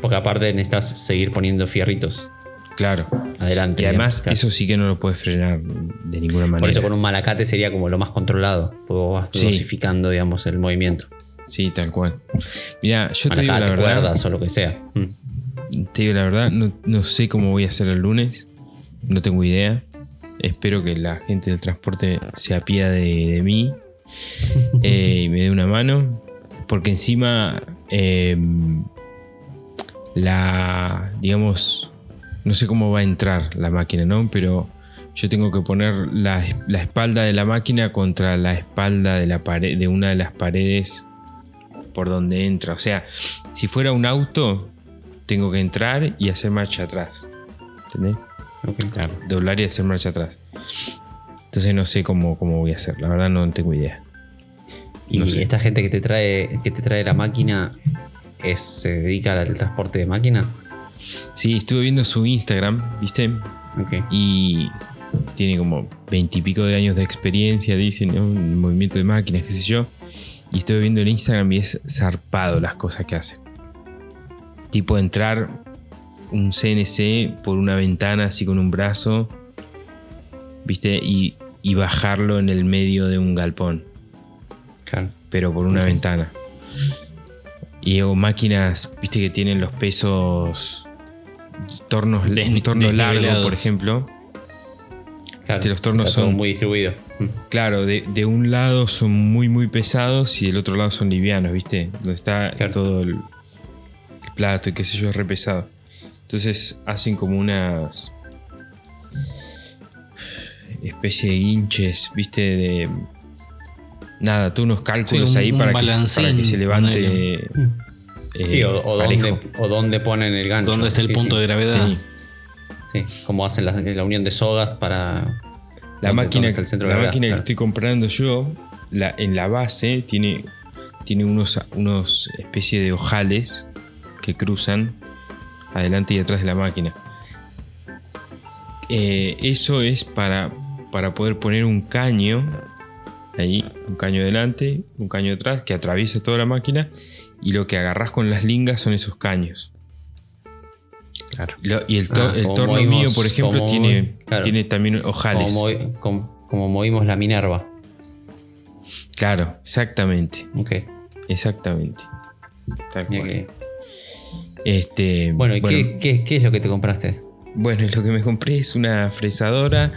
porque aparte necesitas seguir poniendo fierritos Claro. adelante. Y además, digamos, claro. eso sí que no lo puedes frenar de ninguna manera. Por eso con un malacate sería como lo más controlado. Porque vos vas Sí. dosificando, digamos, el movimiento. Sí, tal cual. Mira, yo te digo la Malacate, verdad. cuerdas o lo que sea. Mm. Te digo la verdad, no, no sé cómo voy a hacer el lunes. No tengo idea. Espero que la gente del transporte se apiade de, de mí <laughs> eh, y me dé una mano. Porque encima eh, la, digamos, no sé cómo va a entrar la máquina, ¿no? Pero yo tengo que poner la, la espalda de la máquina contra la espalda de, la pared, de una de las paredes por donde entra. O sea, si fuera un auto, tengo que entrar y hacer marcha atrás. ¿Entendés? Ok. Doblar y hacer marcha atrás. Entonces no sé cómo, cómo voy a hacer. La verdad no tengo idea. Y No sé. esta gente que te trae, que te trae la máquina es, se dedica al transporte de máquinas. Sí, estuve viendo su Instagram, ¿viste? Ok. Y tiene como veintipico de años de experiencia, dicen, ¿no? en movimiento de máquinas, qué sé yo. Y estuve viendo el Instagram y es zarpado las cosas que hace. Tipo entrar un CNC por una ventana así con un brazo, ¿viste? Y, y bajarlo en el medio de un galpón, Claro. pero por una ventana. Y o máquinas, ¿viste? Que tienen los pesos, tornos, Des- un torno largo, desnivelados. por ejemplo. claro. Que los tornos son- muy distribuido. Mm. Claro, de, de un lado son muy muy pesados y del otro lado son livianos, ¿viste? Donde está Claro. todo el plato y qué sé yo, es re pesado. Entonces hacen como unas especie de hinches, ¿viste? De nada, tú unos cálculos Sí, un- ahí un para, que, para balancín, que se levante. eh, Sí, o, o dónde, o dónde ponen el gancho. ¿Dónde está el Sí, punto sí. de gravedad? Sí. Sí, como hacen la, la unión de sogas para. La máquina, el centro de la gravedad, máquina que estoy comprando yo, la, en la base tiene, tiene unos, unos especie de ojales que cruzan adelante y atrás de la máquina. Eh, eso es para, para poder poner un caño ahí, un caño delante, un caño atrás que atraviesa toda la máquina y lo que agarras con las lingas son esos caños. Claro. Lo- y el, to- Ah, el como torno movimos- mío, por ejemplo, tiene, claro. tiene también ojales. Como, movi- como- como movimos la Minerva. Claro, exactamente. Ok. Exactamente. Tal Mira cual. que- Este, Bueno, ¿y qué, qué- qué es lo que te compraste? bueno, lo que me compré es una fresadora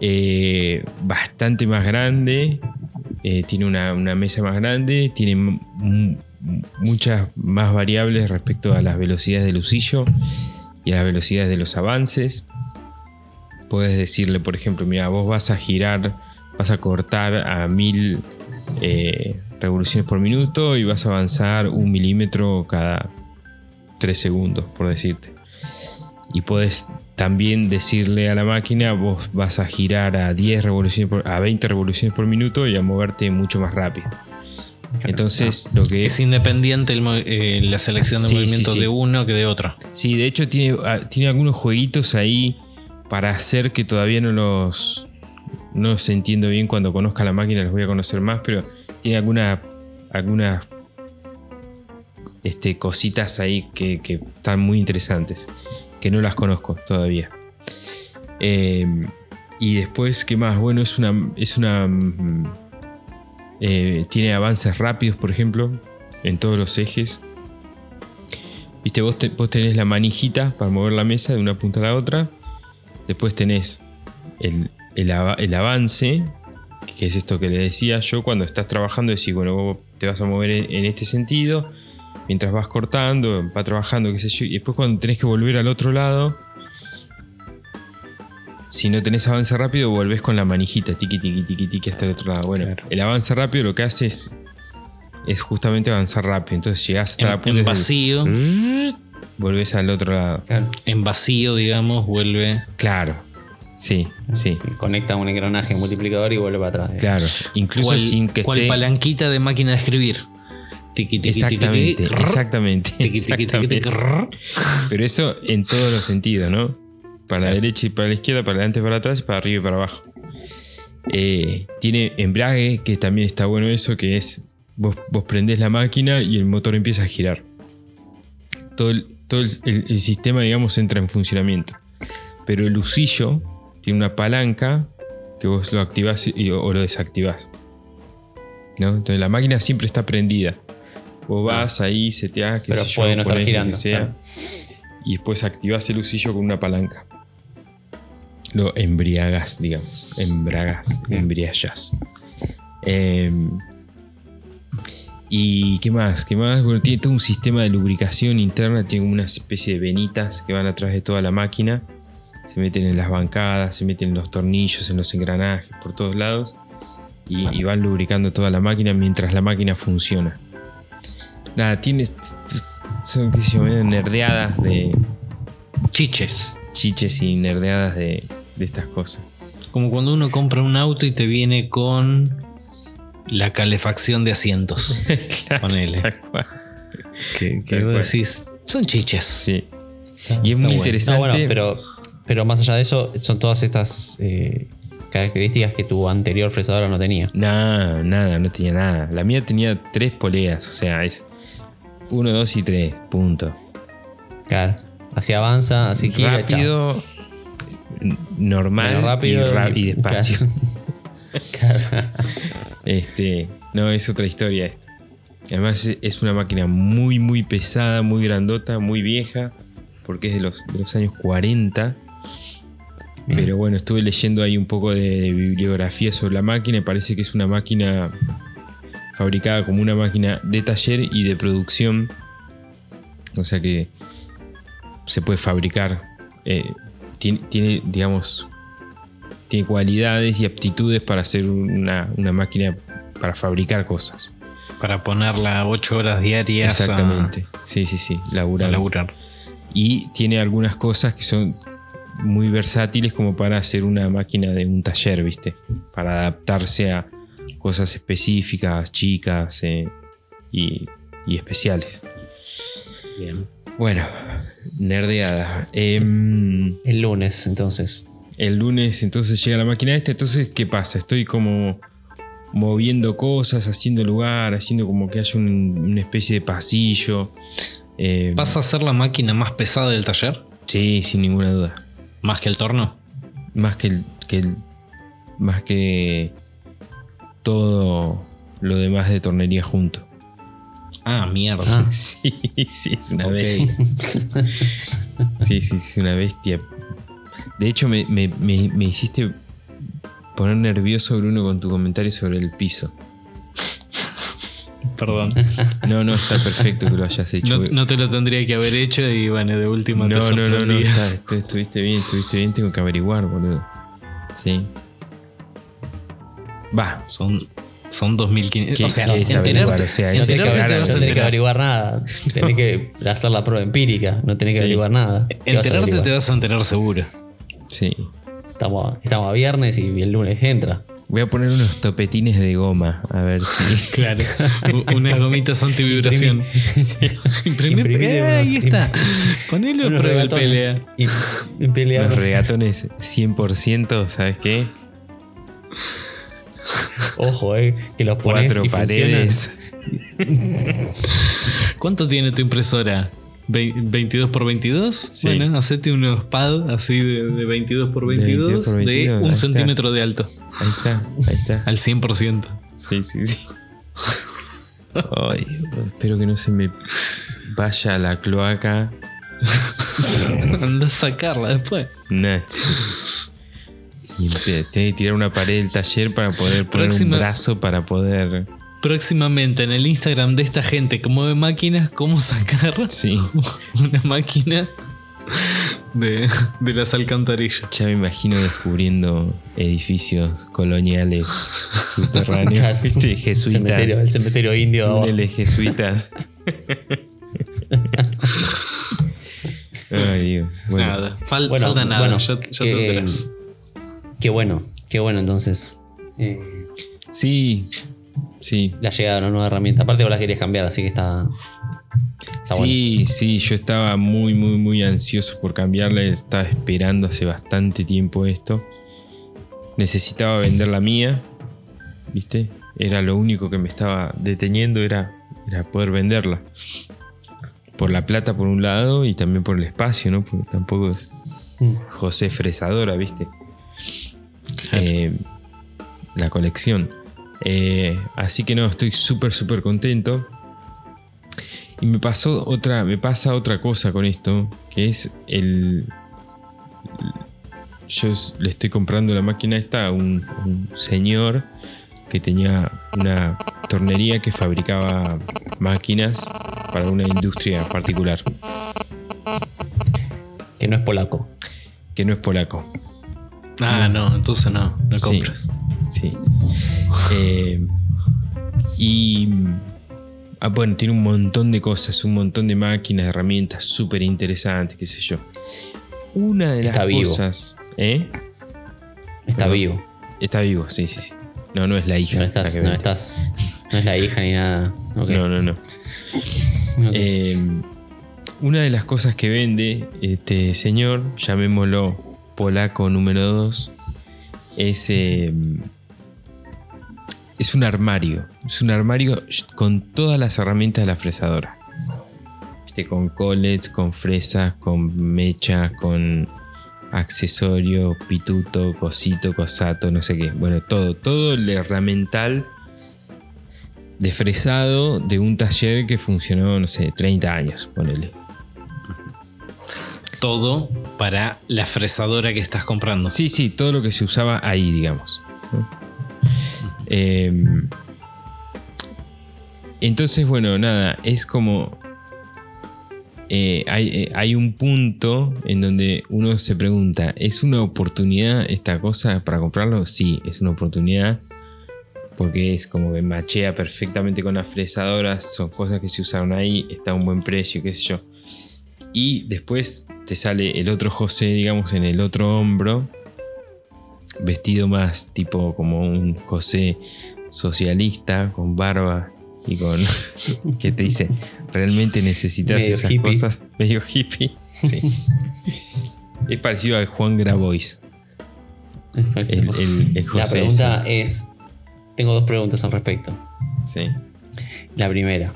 eh, bastante más grande. eh, tiene una, una mesa más grande. Tiene muchas más variables respecto a las velocidades del usillo y a las velocidades de los avances. Puedes decirle, por ejemplo, mira, vos vas a girar, vas a cortar a mil eh, revoluciones por minuto y vas a avanzar un milímetro cada 3 segundos, por decirte. Y puedes también decirle a la máquina, vos vas a girar a 10 revoluciones por- a 20 revoluciones por minuto y a moverte mucho más rápido. Entonces, lo que Es independiente el mo- eh, la selección de Sí, movimiento sí, sí. de uno que de otro. Sí, de hecho tiene, ah, tiene algunos jueguitos ahí para hacer que todavía no los, no los entiendo bien. Cuando conozca la máquina los voy a conocer más, pero tiene alguna, algunas este, cositas ahí que, están muy interesantes, que no las conozco todavía. Eh, y después, ¿qué más? Bueno, es una... Es una mm, eh, tiene avances rápidos, por ejemplo, en todos los ejes. Viste, vos, vos tenés la manijita para mover la mesa de una punta a la otra. Después tenés el, el ava- el avance, que es esto que le decía yo. Cuando estás trabajando, decís, bueno, vos te vas a mover en este sentido. Mientras vas cortando, va trabajando, qué sé yo. Y después cuando tenés que volver al otro lado, si no tenés avance rápido, volvés con la manijita, tiqui, tiqui, tiqui, tiqui, hasta el otro lado. Bueno, el avance rápido lo que hace es, es justamente avanzar rápido. Entonces llegás hasta la punta en vacío, volvés al otro lado. Claro. en vacío, digamos, vuelve. Claro, sí, sí, Y Conecta un engranaje multiplicador y vuelve para atrás. claro. Incluso sin que cual esté. palanquita de máquina de escribir. Exactamente, exactamente. Pero eso en todos los sentidos, ¿no? Para la derecha y para la izquierda, para adelante y para atrás, para arriba y para abajo. Eh, tiene embrague, que también está bueno eso, que es vos, vos prendés la máquina y el motor empieza a girar. Todo, el, todo el- el- el sistema, digamos, entra en funcionamiento. Pero el usillo tiene una palanca que vos lo activás y- o lo desactivás. ¿no? Entonces la máquina siempre está prendida. Vos vas ahí, seteás, qué Pero sé yo, puede no estar ponés lo que girando, sea, claro. y después activás el usillo con una palanca. Lo embriagas, digamos. Embragas, Bien. embriagas. Em, y qué más, qué más. Bueno, tiene todo un sistema de lubricación interna, tiene como una especie de venitas que van atrás de toda la máquina. Se meten en las bancadas, se meten en los tornillos, en los engranajes, por todos lados. Y, y van lubricando toda la máquina mientras la máquina funciona. Nada, tiene. Son, qué sé yo, medio nerdeadas de. Chiches. chiches y nerdeadas de, de estas cosas. Como cuando uno compra un auto y te viene con la calefacción de asientos. <laughs> Ponele. Tal cual. Que, que vos decís, son chiches. Sí. Y es muy bueno. interesante. No, bueno, pero, pero más allá de eso, son todas estas eh, características que tu anterior fresadora no tenía. No, nada, no tenía nada. La mía tenía tres poleas, o sea, es 1, 2 y 3, punto. Claro. Así avanza, así gira. rápido, normal rápido y, despacio. <laughs> Claro. Este, no, es otra historia esto. Además es- es una máquina muy, muy pesada, muy grandota, muy vieja, porque es de los, de los años 40. Pero bueno, estuve leyendo ahí un poco de, de bibliografía sobre la máquina y parece que es una máquina fabricada como una máquina de taller y de producción. O sea que se puede fabricar. eh, tiene, tiene, digamos, tiene cualidades y aptitudes para hacer una, una máquina para fabricar cosas. Para ponerla 8 horas diarias a- Exactamente. Sí, sí, sí. a, Laburar. laburar. Y tiene algunas cosas que son muy versátiles como para hacer una máquina de un taller, ¿viste? Para adaptarse a cosas específicas, chicas eh, y, y especiales. Bien. Bueno, nerdeada. Em, El lunes, entonces. el lunes entonces llega la máquina esta, entonces ¿qué pasa? Estoy como moviendo cosas, haciendo lugar, haciendo como que haya un- una especie de pasillo. Eh, ¿Pasa a ser la máquina más pesada del taller? Sí, sin ninguna duda. ¿Más que el torno? Más que el, que el- más que todo lo demás de tornería junto. Ah, mierda. Ah. <laughs> Sí, sí, es una Ok. bestia. <laughs> Sí, sí, es una bestia. De hecho, me, me- me- me hiciste poner nervioso, Bruno, con tu comentario sobre el piso. Perdón. No, no, está perfecto que lo hayas hecho. No, no te lo tendría que haber hecho y bueno, de última te no, no, no, no, sorprendías. está- estu- estuviste bien, estuviste bien, tengo que averiguar, boludo. Sí. Va, Son, son 2.500. ¿Qué- O sea, enterarte? O No tenés que, te vas no a tenés que averiguar nada. tenés que hacer la prueba empírica. No tenés que Sí. averiguar nada. ¿Qué vas a Enterarte te vas a enterar seguro. sí. Estamos, estamos a viernes y el lunes entra. Voy a poner unos topetines de goma, a ver si. <laughs> Claro. <laughs> Unas gomitas antivibración. <laughs> Imprimir. Eh, unos- ahí está. Ponelo Unos prueba pelea. Y pelea. Los regatones 100%, ¿sabes qué? Ojo, eh, que los pones Cuatro y paredes. <laughs> ¿Cuánto tiene tu impresora? Ve- ¿22 por 22? Sí. Bueno, hacete unos pads así de, de 22 por De 22 22 por de 22, ahí un está. centímetro de alto. Ahí está, ahí está. <laughs> Al 100%. Sí, sí, sí. Ay, espero que no se me vaya a la cloaca. <laughs> Anda a sacarla después. Nazi. Tengo que tirar una pared del taller para poder poner Próxima- un brazo para poder. Próximamente en el Instagram de esta gente que mueve máquinas, cómo sacar Sí, <laughs> una máquina de, de las alcantarillas. ya me imagino descubriendo edificios coloniales subterráneos. <laughs> Claro. ¿Viste? El Jesuitas. cementerio, el cementerio indio. Túneles jesuitas. <laughs> Ay, Dios. Bueno, nada, fal- Bueno, falta nada, bueno, ya, ya te que- enterás. Qué bueno, qué bueno entonces. Eh, Sí, Sí. la llegada de una nueva herramienta. Aparte vos la querías cambiar, así que está. está bueno. Sí, sí, yo estaba muy, muy, muy ansioso por cambiarla. Estaba esperando hace bastante tiempo esto. Necesitaba vender la mía, ¿viste? Era lo único que me estaba deteniendo, era, era poder venderla. Por la plata por un lado y también por el espacio, ¿no? Porque tampoco es Mm. José Fresadora, ¿viste? Eh, la colección. Eh, así que no, estoy súper, súper contento. Y me pasó otra, me pasa otra cosa con esto, que es el. Yo le estoy comprando la máquina esta a un, un señor que tenía una tornería que fabricaba máquinas para una industria particular, Que no es polaco. que no es polaco. Ah, no, entonces no, no Sí. compres. Sí. Eh, y. ah, bueno, tiene un montón de cosas, un montón de máquinas, herramientas súper interesantes, qué sé yo. Una de las Está vivo. cosas. ¿Eh? Está Perdón. vivo. Está vivo, sí, sí, sí. No, no es la hija. No estás, que no estás. No es la hija ni nada. No, no, no. Eh, una de las cosas que vende este señor, llamémoslo polaco número 2, es, eh, es un armario. Es un armario con todas las herramientas de la fresadora. Viste, con collets, con fresas, con mecha, con accesorio, pituto, cosito, cosato, no sé qué. Bueno, todo, todo el herramental de fresado de un taller que funcionó, no sé, 30 años, ponele. Todo para la fresadora que estás comprando. Sí, sí, todo lo que se usaba ahí, digamos. Eh, entonces, bueno, nada, es como... eh, hay, eh, hay un punto en donde uno se pregunta, ¿es una oportunidad esta cosa para comprarlo? Sí, es una oportunidad porque es como que machea perfectamente con las fresadoras, son cosas que se usaron ahí, está a un buen precio, qué sé yo. Y después te sale el otro José, digamos, en el otro hombro, vestido más tipo como un José socialista, con barba y con. <laughs> que te dice, realmente necesitas Medio esas hippie. cosas. <laughs> Medio hippie. Sí. <laughs> es parecido a Juan Grabois. El, el- el la José. pregunta es. Tengo dos preguntas al respecto. Sí. La primera.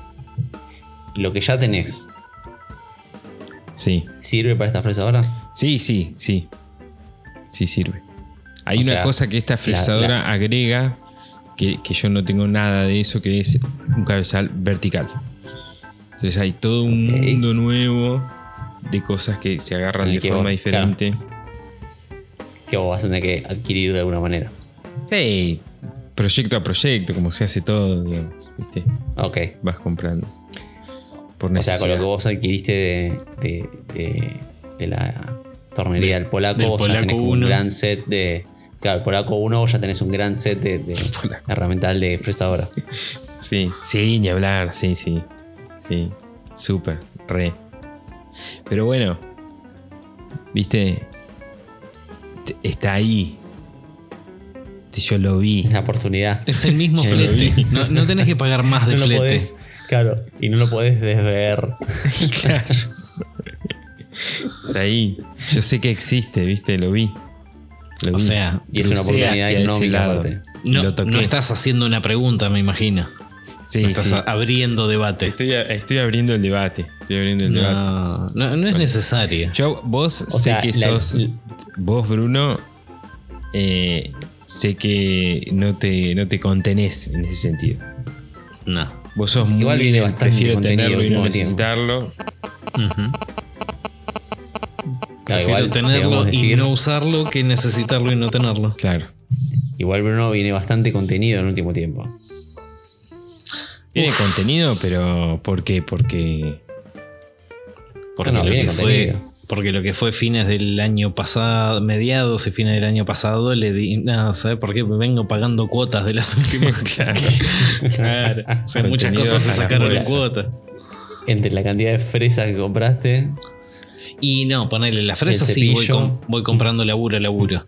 Lo que ya tenés, Sí. ¿sirve para esta fresadora? Sí, sí, sí. Sí sirve. Hay O una sea, cosa que esta fresadora agrega que, que yo no tengo nada de eso, que es un cabezal vertical. Entonces hay todo un mundo nuevo de cosas que se agarran de forma vos- diferente. Que vos vas a tener que adquirir de alguna manera. Sí, proyecto a proyecto, como se hace todo, digamos, ¿viste? Ok. Vas comprando. Por O sea, con lo que vos adquiriste de, de- de- de la tornería del polaco, Del vos ya tenés un gran set de. Claro, el polaco 1 vos ya tenés un gran set de, de <laughs> herramental de fresadora. Sí, sí, ni hablar, sí, sí. Sí, súper, re. Pero bueno, viste, está ahí. Yo lo vi. Es la oportunidad. Es el mismo flete. No, no tenés que pagar más de <laughs> No lo flete. podés, claro, y no lo podés desver. <laughs> Claro. Está ahí. Yo sé que existe, viste, lo vi. Lo O vi. sea, Y es una oportunidad hacia ese económica lado. aparte. No, lo toqué. no estás haciendo una pregunta, me imagino. Sí, No estás sí. abriendo debate. Estoy, estoy abriendo el debate. Estoy abriendo el debate. No, no, no es necesario. Yo, vos O sé sea, que la- sos. Vos, Bruno, eh, sé que no te, no te contenés en ese sentido. No. Vos sos muy. Igual viene bastante prefiero contenido tenerlo y no último tiempo. necesitarlo. Claro, Prefiero igual, tenerlo y decir- no usarlo que necesitarlo y no tenerlo. Claro. igual Bruno viene bastante contenido en el último tiempo. Tiene contenido, pero ¿por qué? Porque. Porque, No, no, viene fue, contenido. Porque lo que fue fines del año pasado, mediados y fines del año pasado, le di. No, ¿sabes por qué? Me vengo pagando cuotas de las <laughs> últimas. Claro. claro. O sea, muchas cosas se sacaron fuerza. cuota. Entre la cantidad de fresas que compraste, Y no, ponerle la fresa El sí, voy, com- voy comprando laburo a laburo.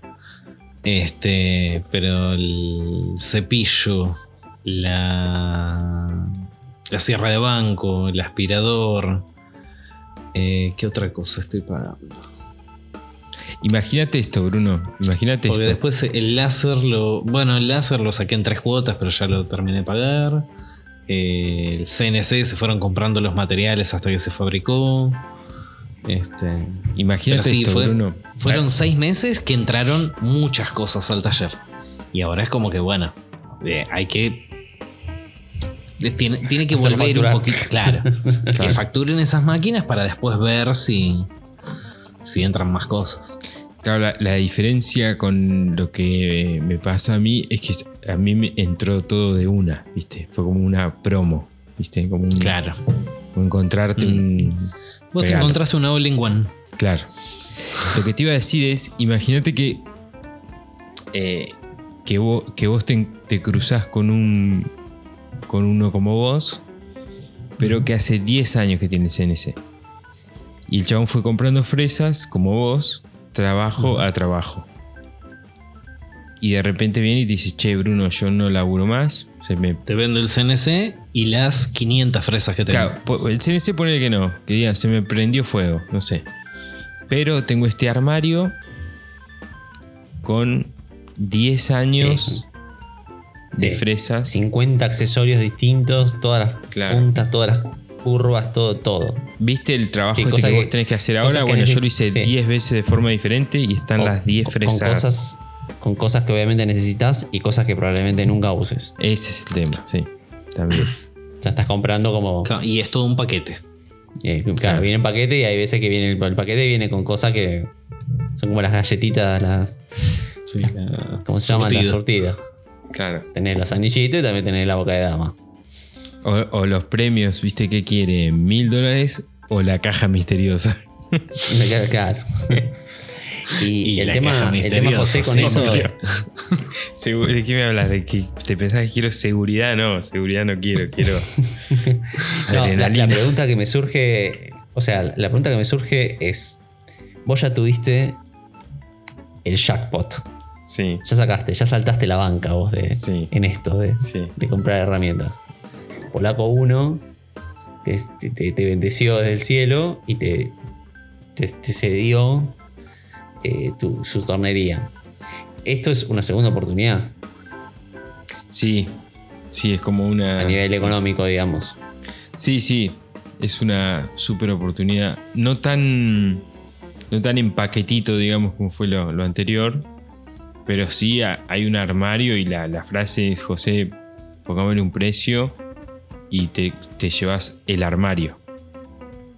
Este, pero el cepillo la, la sierra de banco, el aspirador. Eh, ¿Qué otra cosa estoy pagando? Imagínate esto, Bruno. Imagínate Porque esto. después el láser lo. Bueno, el láser lo saqué en tres cuotas, pero ya lo terminé de pagar. Eh, el CNC se fueron comprando los materiales hasta que se fabricó. Este, Imagínate sí, esto, fue- Bruno. fueron seis meses que entraron muchas cosas al taller. Y ahora es como que, bueno, eh, hay que. Eh, Tiene, tiene que volver un poquito. <laughs> Claro. Que facturen esas máquinas para después ver si. Si entran más cosas. Claro, la, la diferencia con lo que me pasa a mí es que a mí me entró todo de una, ¿viste? Fue como una promo, ¿viste? Como un, Claro. como encontrarte Mm. un. Vos te encontraste una all-in-one. Claro. Lo que te iba a decir es, imagínate que. eh, que vos, que vos te, te cruzás con un. Con uno como vos, pero que hace 10 años que tiene CNC. Y el chabón fue comprando fresas como vos, trabajo a trabajo. Y de repente viene y dice, che, Bruno, yo no laburo más. Se me Te vendo el CNC y las 500 fresas que tengo. Claro, el CNC pone que no, que diga, se me prendió fuego, no sé. Pero tengo este armario con 10 años Sí. De Sí. fresas. 50 accesorios distintos, todas las Claro. puntas, todas las curvas, todo, todo. ¿Viste el trabajo Sí, este que, que- vos tenés que hacer ahora? que Bueno, yo lo hice sí. 10 veces de forma diferente y están O- las 10 con- fresas. Con cosas, con cosas que obviamente necesitas y cosas que probablemente nunca uses. Ese es el tema, sí. También. <clears throat> O sea, estás comprando como. Y es todo un paquete. eh, claro, Claro. viene en paquete y hay veces que viene el, el paquete viene con cosas que son como las galletitas, las. ¿Cómo se llaman? Las surtidas. Claro. Tenés los anillitos y también tenés la boca de dama. O, o los premios, ¿viste qué quiere? ¿Mil dólares o la caja misteriosa? Claro. claro. <laughs> Y, Y el, tema, el tema José con sí, eso. <laughs> ¿De qué me hablas? ¿De que te pensás que quiero seguridad? No, seguridad no quiero, quiero <laughs> No, la pregunta que me surge. O sea, la pregunta que me surge es. Vos ya tuviste el jackpot. Sí, Ya sacaste, ya saltaste la banca vos de, Sí. en esto de, sí. de comprar herramientas. Polaco 1, que es- te, te- te bendeció desde el cielo y te, te, te cedió eh, tu- su tornería. Esto es una segunda oportunidad Sí, sí, es como una... a nivel económico, digamos. Sí, sí, es una super oportunidad. No tan, no tan en paquetito, digamos, como fue lo, lo anterior. Pero sí ha- hay un armario y la, la frase es, José, pongámosle un precio y te, te llevas el armario.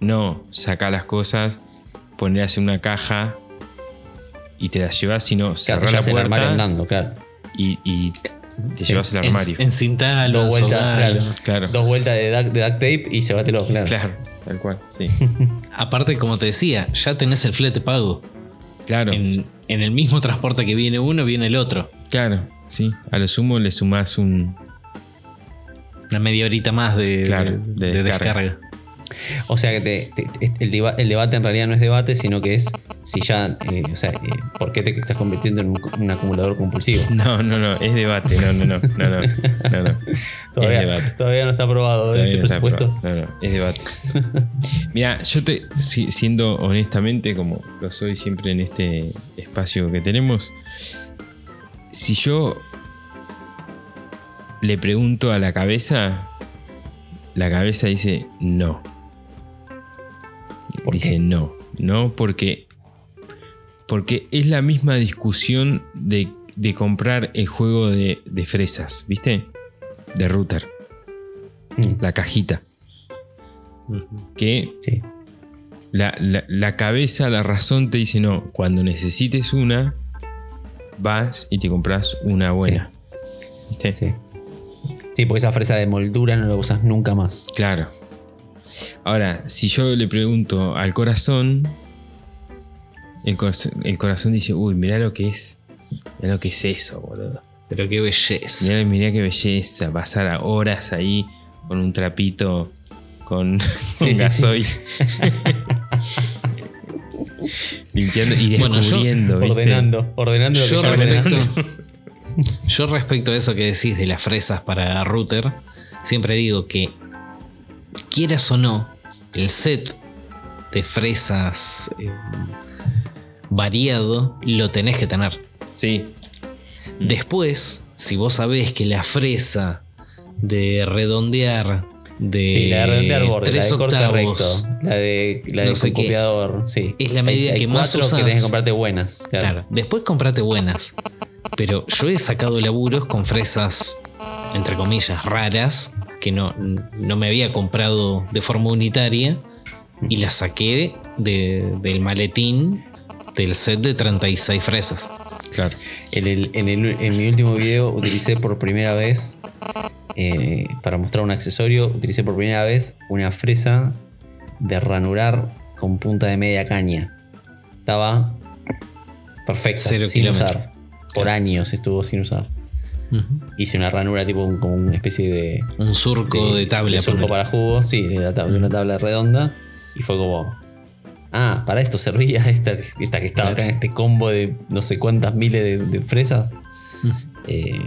No, saca las cosas, ponerlas en una caja y te las llevas, sino Claro, cerrar te la llevas el armario puerta andando, claro. y, y te llevas el En- armario. Encintalo, Dos vueltas, claro. Claro. Dos vueltas de duct, de duct tape y se claro. Claro, tal cual, sí. <laughs> Aparte, como te decía, ya tenés el flete pago. Claro. En, en el mismo <laughs> transporte que viene uno, viene el otro. Claro, sí. A lo sumo le sumás un. Una media horita más de, Claro, de- de de descarga. descarga. O sea que te- te- el, deba- el debate en realidad no es debate, sino que es si ya, eh, o sea, eh, ¿por qué te estás convirtiendo en un, un acumulador compulsivo? <laughs> No, no, no, es debate. No, no, no, no, no. no, no. <laughs> Todavía, es debate. todavía no está aprobado Todavía ese no presupuesto. No, no, es debate. <laughs> Mira, yo te, si- siendo honestamente, como lo soy siempre en este espacio que tenemos, si yo le pregunto a la cabeza, la cabeza dice no. ¿Por dice qué? no. No, porque. Porque es la misma discusión de, de comprar el juego de, de fresas, ¿viste? De router. Mm, La cajita. Que sí. la, la- la cabeza, la razón te dice no. Cuando necesites una, vas y te compras una buena. ¿Viste? Sí. Sí, porque esa fresa de moldura no la usas nunca más. Claro. Ahora, si yo le pregunto al corazón, el, corazón- el corazón dice, uy, mirá lo que es. Mirá lo que es eso, boludo. Pero qué belleza. Mirá, mirá qué belleza. Pasar a horas ahí con un trapito con, <laughs> Sí, con sí, sí. gasoil. <laughs> Limpiando y Bueno, yo- descubriendo, ¿viste? Ordenando, ordenando lo que Yo ya respecto. <laughs> Yo respecto a eso que decís de las fresas para router, siempre digo que quieras o no, el set de fresas eh, variado lo tenés que tener. Sí. Después, si vos sabés que la fresa de redondear de, Sí, la de redondear borde, la tres de corte recto, la de, la No copiador. Sí. Es la medida Hay- hay que más usás. que tenés que comprarte buenas. Claro. Claro, después comprate buenas. Pero yo he sacado laburos con fresas, entre comillas, raras, que no, no me había comprado de forma unitaria y las saqué de- del maletín del set de 36 fresas. Claro. En, el- en el- en mi último video utilicé por primera vez, eh, para mostrar un accesorio, utilicé por primera vez una fresa de ranurar con punta de media caña. Estaba perfecta, Cero sin kilómetro. usar. Por años estuvo sin usar. Hice una ranura tipo un- como una especie de, Un surco de, tabla. de surco para jugos, sí, de, la tab- de una tabla redonda. Y fue como. Ah, para esto servía esta, esta que estaba acá en este combo de no sé cuántas miles de, de fresas. Ujú. Eh,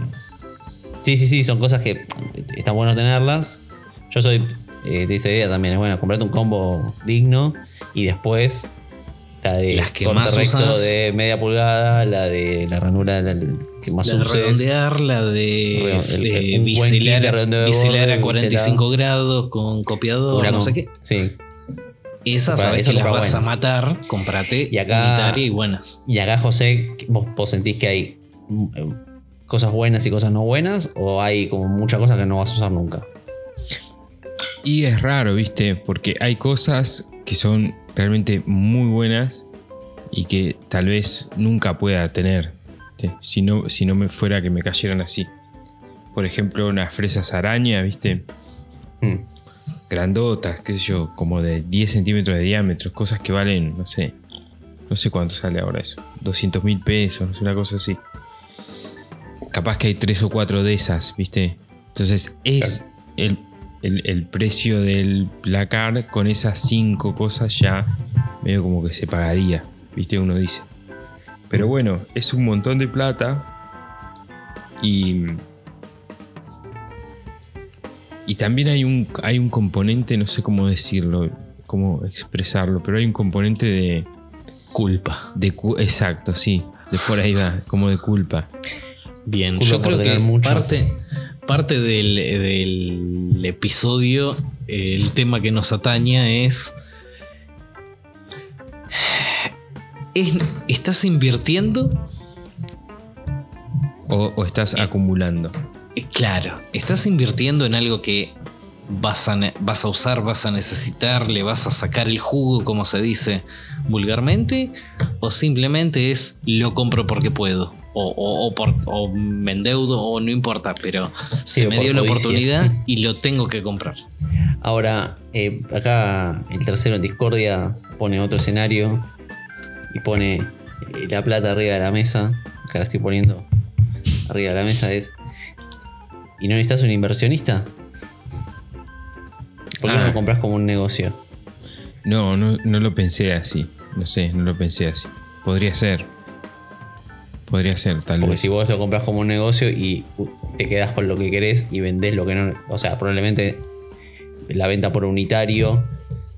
sí, sí, sí, son cosas que están bueno tenerlas. Yo soy eh, de esa idea también. Es bueno, comprarte un combo digno y después la de Las que más recto usas. de media pulgada, la de la ranura la- que más La de uses. redondear, la de, de biselar, a 45 biselar. grados con copiador, Una no sé qué. Sí. Esas esas que las vas a matar, comprate Y acá- unitaria y buenas. Y acá, José, ¿vos, vos sentís que hay mm, eh, cosas buenas y cosas no buenas? ¿O hay como muchas cosas que no vas a usar nunca? Y es raro, ¿viste? Porque hay cosas que son realmente muy buenas y que tal vez nunca pueda tener. ¿sí? Si no, si no me fuera que me cayeran así. Por ejemplo, unas fresas araña, ¿viste? Mm. Grandotas, qué sé yo, como de 10 centímetros de diámetro. Cosas que valen, no sé. No sé cuánto sale ahora eso. 200 mil pesos, no sé, una cosa así. Capaz que hay tres o cuatro de esas, ¿viste? Entonces es el, el- el precio del placar con esas cinco cosas ya medio como que se pagaría, ¿viste? Uno dice. Pero bueno, es un montón de plata y... Y también hay un, hay un componente, no sé cómo decirlo, cómo expresarlo, pero hay un componente de, Culpa. de cu- exacto, sí, de por ahí va, como de culpa. Bien, Culpa yo creo que mucho. parte, parte del, del episodio, el tema que nos ataña es, es. ¿Estás invirtiendo? O, o estás acumulando. Eh, Claro, estás invirtiendo en algo que vas a, vas a usar, vas a necesitar, le vas a sacar el jugo, como se dice vulgarmente, o simplemente es lo compro porque puedo, o, o- o por- o me endeudo, o no importa, pero se me dio la codicia. oportunidad <laughs> y lo tengo que comprar. Ahora, eh, acá el tercero en Discordia pone otro escenario y pone eh, la plata arriba de la mesa. Acá la estoy poniendo arriba de la mesa. Es. ¿Y no necesitas un inversionista? ¿Por qué no Ah. lo compras como un negocio? No, no, no lo pensé así. No sé, no lo pensé así. Podría ser. Podría ser, tal Porque vez. si vos lo compras como un negocio y te quedas con lo que querés y vendés lo que no. O sea, probablemente la venta por unitario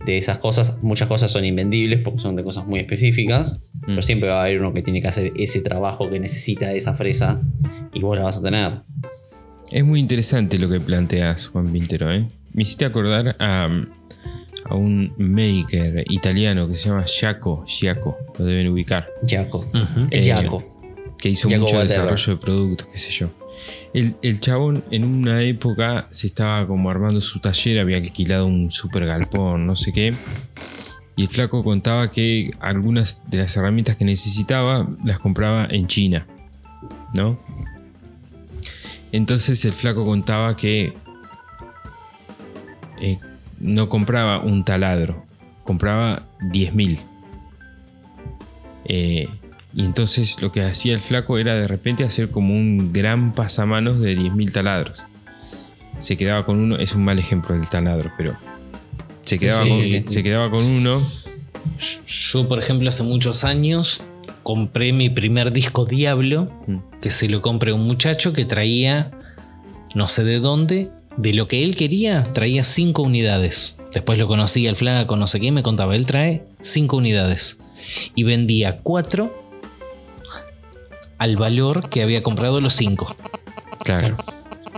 de esas cosas, muchas cosas son invendibles porque son de cosas muy específicas, pero siempre va a haber uno que tiene que hacer ese trabajo que necesita esa fresa y vos la vas a tener. Es muy interesante lo que planteas, Juan Pintero. ¿eh? Me hiciste acordar a, a un maker italiano que se llama Giaco. Giaco, lo deben ubicar. Jaco. Ujú. El Eh, Jaco. que hizo mucho desarrollo de productos, qué sé yo. El, el chabón en una época se estaba como armando su taller, había alquilado un super galpón, no sé qué. Y el flaco contaba que algunas de las herramientas que necesitaba las compraba en China, ¿no? Entonces el flaco contaba que eh, no compraba un taladro, compraba 10.000. Eh, y entonces lo que hacía el flaco era de repente hacer como un gran pasamanos de 10.000 taladros. Se quedaba con uno, es un mal ejemplo del taladro, pero se quedaba, Sí, con, sí, sí. se quedaba con uno. Yo, por ejemplo, hace muchos años compré mi primer disco Diablo, Mm. que se lo compré a un muchacho que traía, no sé de dónde, de lo que él quería, traía cinco unidades. Después lo conocí al flaco, no sé qué, me contaba, él trae cinco unidades. Y vendía cuatro al valor que había comprado los cinco. Claro.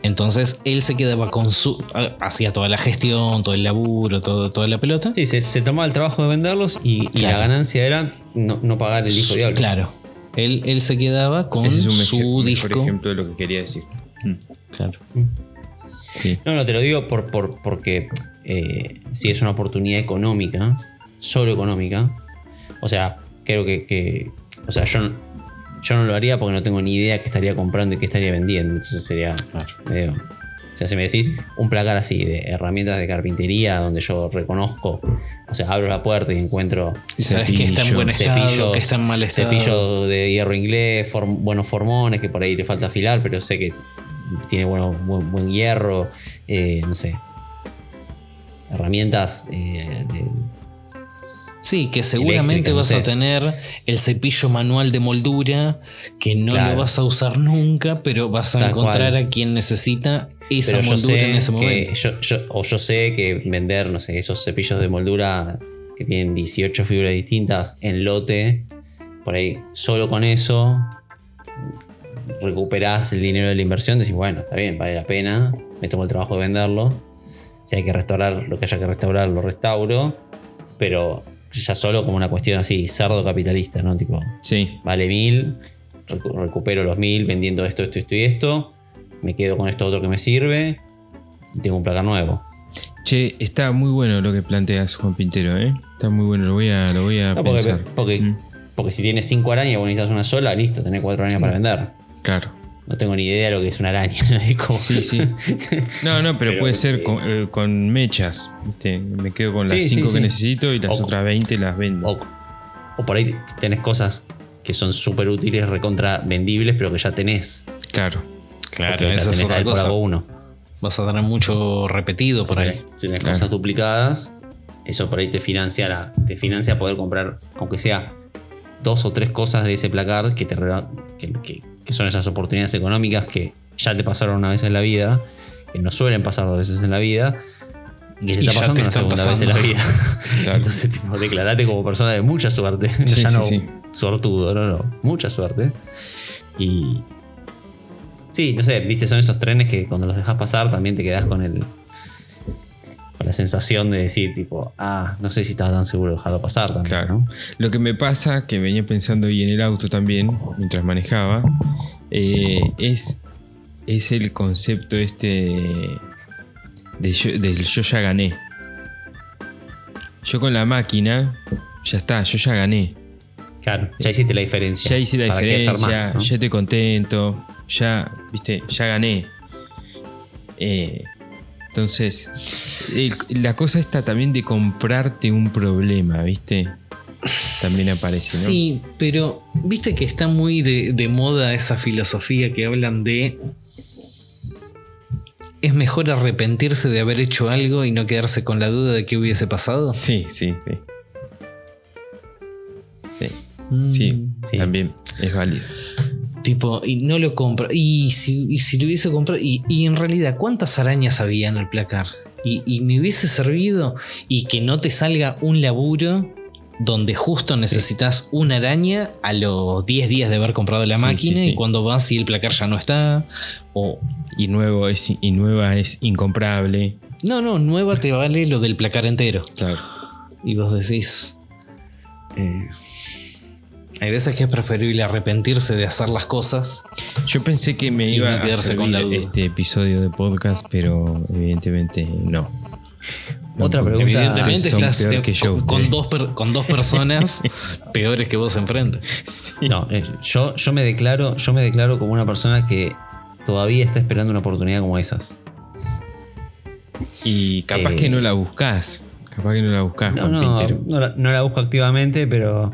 Entonces él se quedaba con su. Hacía toda la gestión, todo el laburo, todo, toda la pelota. Sí, se, se tomaba el trabajo de venderlos y, y la ganancia era no, no pagar el disco diablo. Claro. Él, él se quedaba con Ese es un su disco. ejemplo de lo que quería decir. Mm. Claro. Sí. No, no, te lo digo por, por- porque eh, si es una oportunidad económica, solo económica, o sea, creo que, que- o sea, yo, no- yo no lo haría porque no tengo ni idea qué estaría comprando y qué estaría vendiendo. Entonces sería medio- O sea, si me decís un placar así de herramientas de carpintería donde yo reconozco, o sea, abro la puerta y encuentro Y sabes que está en buen estado, cepillos, que está en mal estado. cepillo de hierro inglés, form- buenos formones que por ahí le falta afilar, pero sé que tiene bueno, buen, buen hierro, eh, no sé. Herramientas eh, de- Sí, que seguramente vas a tener el cepillo manual de moldura, que no Claro. lo vas a usar nunca, pero vas a Tal encontrar cual. a quien necesita esa pero moldura en ese momento. yo, yo- o yo sé que vender, no sé, esos cepillos de moldura que tienen 18 fibras distintas en lote, por ahí, solo con eso recuperás el dinero de la inversión, decís, bueno, está bien, vale la pena, me tomo el trabajo de venderlo. Si hay que restaurar lo que haya que restaurar, lo restauro, pero ya solo como una cuestión así, cerdo capitalista, ¿no? Tipo, Sí. vale mil, recu- recupero los mil vendiendo esto, esto, esto y esto, me quedo con esto otro que me sirve y tengo un placar nuevo. Che, está muy bueno lo que planteas, Juan Pintero, ¿eh? Está muy bueno, lo voy a, lo voy a No, porque, pensar. porque, Mm, porque si tienes cinco arañas y necesitas una sola, listo, tenés cuatro arañas para vender. claro. No tengo ni idea de lo que es una araña. <laughs> ¿no? Es como- Sí, sí. <laughs> No, no, pero, Pero, puede ser eh, con, eh, con mechas. ¿viste? Me quedo con las Sí, sí, 5 sí. que necesito y las O- otras 20 las vendo. o, o por ahí tenés cosas que son súper útiles, recontra vendibles, pero que ya tenés. Claro. Claro, esa es tenés otra cosa. algo uno. Vas a tener mucho repetido por ahí. Si tenés Claro. cosas duplicadas, eso por ahí te financia, la- te financia poder comprar, aunque sea dos o tres cosas de ese placar que, te, que, que- que son esas oportunidades económicas que ya te pasaron una vez en la vida, que no suelen pasar dos veces en la vida, y que Y está pasando te una segunda vez en la vida. <laughs> Claro. Entonces, tipo, declarate como persona de mucha suerte. <laughs> Sí, ya sí, no sí. suertudo, no, no, mucha suerte. Y. Sí, no sé, viste, son esos trenes que cuando los dejas pasar también te quedas con el. Con la sensación de decir, tipo, ah, no sé si estaba tan seguro de dejarlo pasar también, Claro. ¿no? Lo que me pasa, que venía pensando hoy en el auto también, mientras manejaba, eh, es, es el concepto este de yo, del yo ya gané. Yo con la máquina, ya está, yo ya gané. Claro, ya hiciste la diferencia. Ya hice la ¿Para qué hacer diferencia, más, no? ya estoy contento, ya, viste, ya gané. Eh, entonces, el- la cosa está también de comprarte un problema, viste. También aparece, ¿no? Sí, pero viste que está muy de, de moda esa filosofía que hablan de. Es mejor arrepentirse de haber hecho algo y no quedarse con la duda de qué hubiese pasado. Sí, sí, sí. Sí, Mm, sí, Sí. también es válido. Tipo, y no lo compro. Y si, y si lo hubiese comprado. Y, y en realidad, ¿cuántas arañas había en el placar? Y, y me hubiese servido. Y que no te salga un laburo donde justo necesitas una araña a los 10 días de haber comprado la Sí, máquina. sí. Y cuando vas y el placar ya no está. O. Y nuevo es y nueva es incomprable. No, no, nueva te vale lo del placar entero. Claro. Y vos decís. eh, hay veces que es preferible arrepentirse de hacer las cosas. Yo pensé que me iba a quedarse con la duda. este episodio de podcast, pero evidentemente no. No, Otra pregunta. Evidentemente son estás peor que yo, con, con dos per- con dos personas <laughs> peores que vos enfrente. No, eh, yo, yo me declaro, yo me declaro como una persona que todavía está esperando una oportunidad como esas. Y capaz Eh, que no la buscás. Capaz que no la buscás, No, no, Pintero. no la, no la busco activamente, pero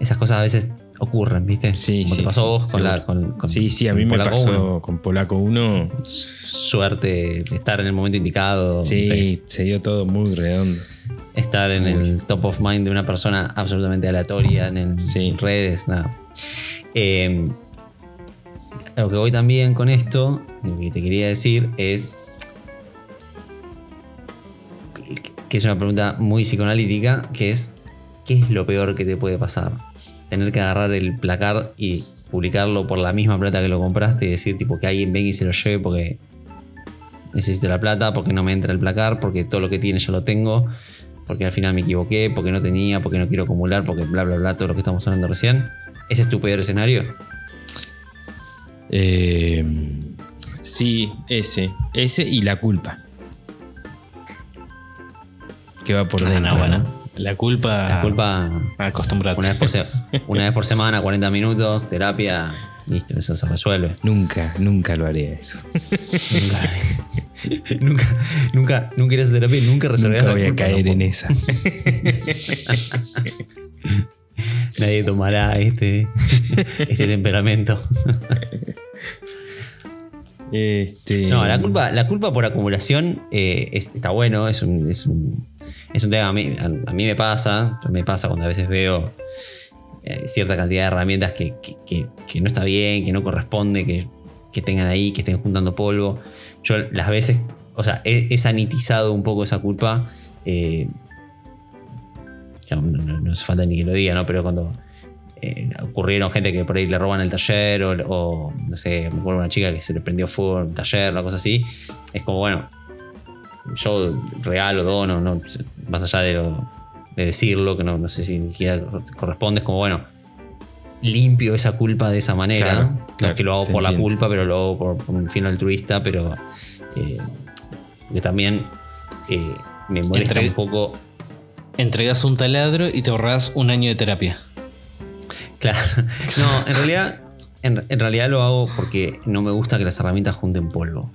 esas cosas a veces ocurren, ¿viste? Sí, Como sí, te pasó sí, vos con seguro. la. Con, con- Sí, sí, a mí me Polaco pasó uno. con Polaco 1. Suerte, estar en el momento indicado. Sí, se dio todo muy redondo. estar en el top of mind de una persona absolutamente aleatoria en el- Sí. redes, nada. Eh, lo que voy también con esto, lo que te quería decir es que es una pregunta muy psicoanalítica, que es ¿qué es lo peor que te puede pasar? Tener que agarrar el placar y publicarlo por la misma plata que lo compraste y decir tipo que alguien venga y se lo lleve porque necesito la plata, porque no me entra el placar, porque todo lo que tiene yo lo tengo, porque al final me equivoqué, porque no tenía, porque no quiero acumular, porque bla bla bla, todo lo que estamos hablando recién. ¿Ese es tu peor escenario? Eh, sí, ese. Ese y la culpa. Que va por Ah, dentro. no, bueno. ¿no? La culpa. La culpa Acostumbrate. una vez, por se- una vez por semana, 40 minutos, terapia, listo, eso se resuelve. Nunca, nunca lo haré eso. <laughs> nunca, nunca, nunca irás a terapia y nunca resolverás Nunca la voy a caer en esa. <laughs> Nadie tomará este, este temperamento. Este, No, la culpa, la culpa por acumulación eh, es- está bueno, es un, es un, es un tema. A mí, a, mí me pasa, me pasa cuando a veces veo eh, cierta cantidad de herramientas que, que- no está bien, que no corresponde, que, tengan ahí, que estén juntando polvo. Yo las veces, o sea, he, he sanitizado un poco esa culpa. eh, no- no hace falta ni que lo diga, ¿no? Pero cuando eh, ocurrieron gente que por ahí le roban el taller o, o, no sé, me acuerdo una chica que se le prendió fuego en el taller, una cosa así, es como, bueno, yo regalo, dono, no, más allá de, lo- de decirlo, que no, no sé si ni siquiera corresponde, es como, bueno, limpio esa culpa de esa manera. Claro, no claro, es que lo hago por la culpa, pero lo hago por, por un fin altruista, pero eh, que también eh, me molesta un poco Entregas un taladro y te ahorras un año de terapia. Claro. <laughs> No, en realidad, en, en realidad lo hago porque no me gusta que las herramientas junten polvo.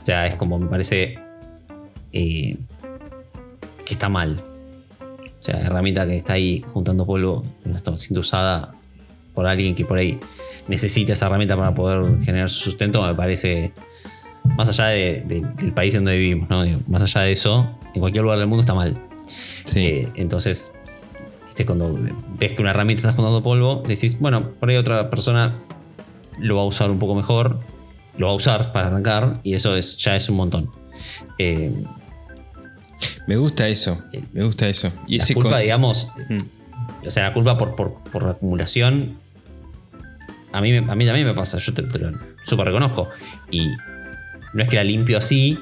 O sea, es como me parece eh, que está mal. O sea, herramienta que está ahí juntando polvo, no está siendo usada por alguien que por ahí necesita esa herramienta para poder generar su sustento, me parece, más allá de- de- del país en donde vivimos, ¿no? Digo, más allá de eso, en cualquier lugar del mundo está mal. sí. Eh, entonces, ¿viste? cuando ves que una herramienta está juntando polvo, decís, bueno, por ahí otra persona lo va a usar un poco mejor, lo va a usar para arrancar, y eso es, ya es un montón. Eh, me gusta eso. Me gusta eso. Y la ese culpa, con- digamos, Mm. o sea, la culpa por, por, por la acumulación, a mí, me- a mí también me pasa, yo te, te lo súper reconozco. Y no es que la limpio así,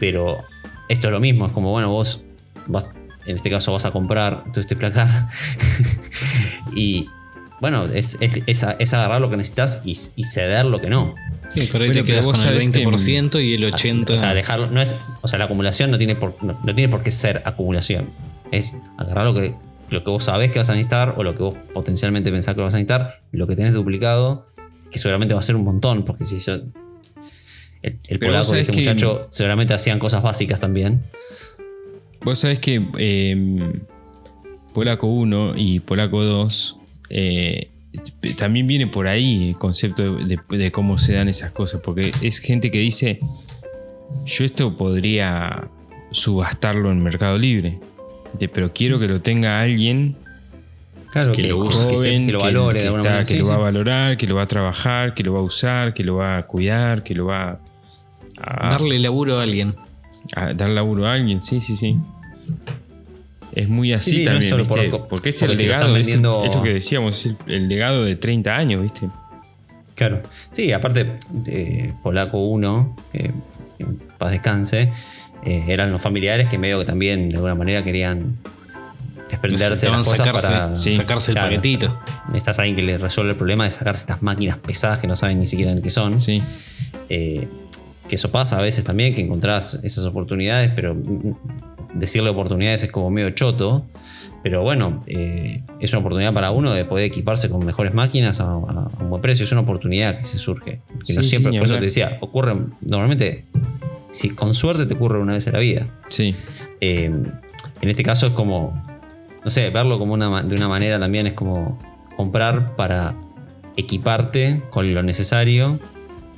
pero esto es lo mismo, es como, bueno, vos vas, en este caso vas a comprar todo este placar <laughs> y bueno, es, es- agarrar lo que necesitas y, y ceder lo que no. Sí, pero ahí Bueno, te quedas con el sabés que- 20% y el 80%. O sea, dejarlo, no es, o sea, la acumulación no tiene por, no, no tiene por qué ser acumulación. Es agarrar lo que, lo que vos sabés que vas a necesitar o lo que vos potencialmente pensás que vas a necesitar, lo que tenés duplicado, que seguramente va a ser un montón, porque si yo, el, polaco sabés este que- muchacho seguramente hacían cosas básicas también. Vos sabés que eh, Polaco 1 y Polaco 2 eh, también viene por ahí el concepto de, de cómo se dan esas cosas, porque es gente que dice, yo esto podría subastarlo en Mercado Libre, de- pero quiero que lo tenga alguien Claro, que, lo use, que, se- joven, que lo valore que, de alguna está- manera. que Sí, lo va a valorar, que lo va a trabajar, que lo va a usar, que lo va a cuidar, que lo va a, Darle laburo a alguien. a dar laburo a alguien, sí, sí, sí. Es muy así Sí, no también, solo por- ¿viste? porque es porque el lo legado, están es, vendiendo- es lo que decíamos, es el, el legado de 30 años, ¿viste? Claro. Sí, aparte, eh, Polaco 1, que que en paz descanse, eh, eran los familiares que medio que también de alguna manera querían desprenderse de las cosas sacarse, para sí, sacarse el Claro, paquetito. Necesitas a alguien que le resuelva el problema de sacarse estas máquinas pesadas que no saben ni siquiera en qué son. Sí. Eh, que eso pasa a veces también, que encontrás esas oportunidades, pero decirle oportunidades es como medio choto. Pero bueno, eh, es una oportunidad para uno de poder equiparse con mejores máquinas a, a- a un buen precio. Es una oportunidad que se surge. Que no siempre, sí, por eso te decía, ocurre normalmente, si con suerte te ocurre una vez en la vida. Sí. Eh, en este caso es como, no sé, verlo como una, de una manera también es como comprar para equiparte con lo necesario,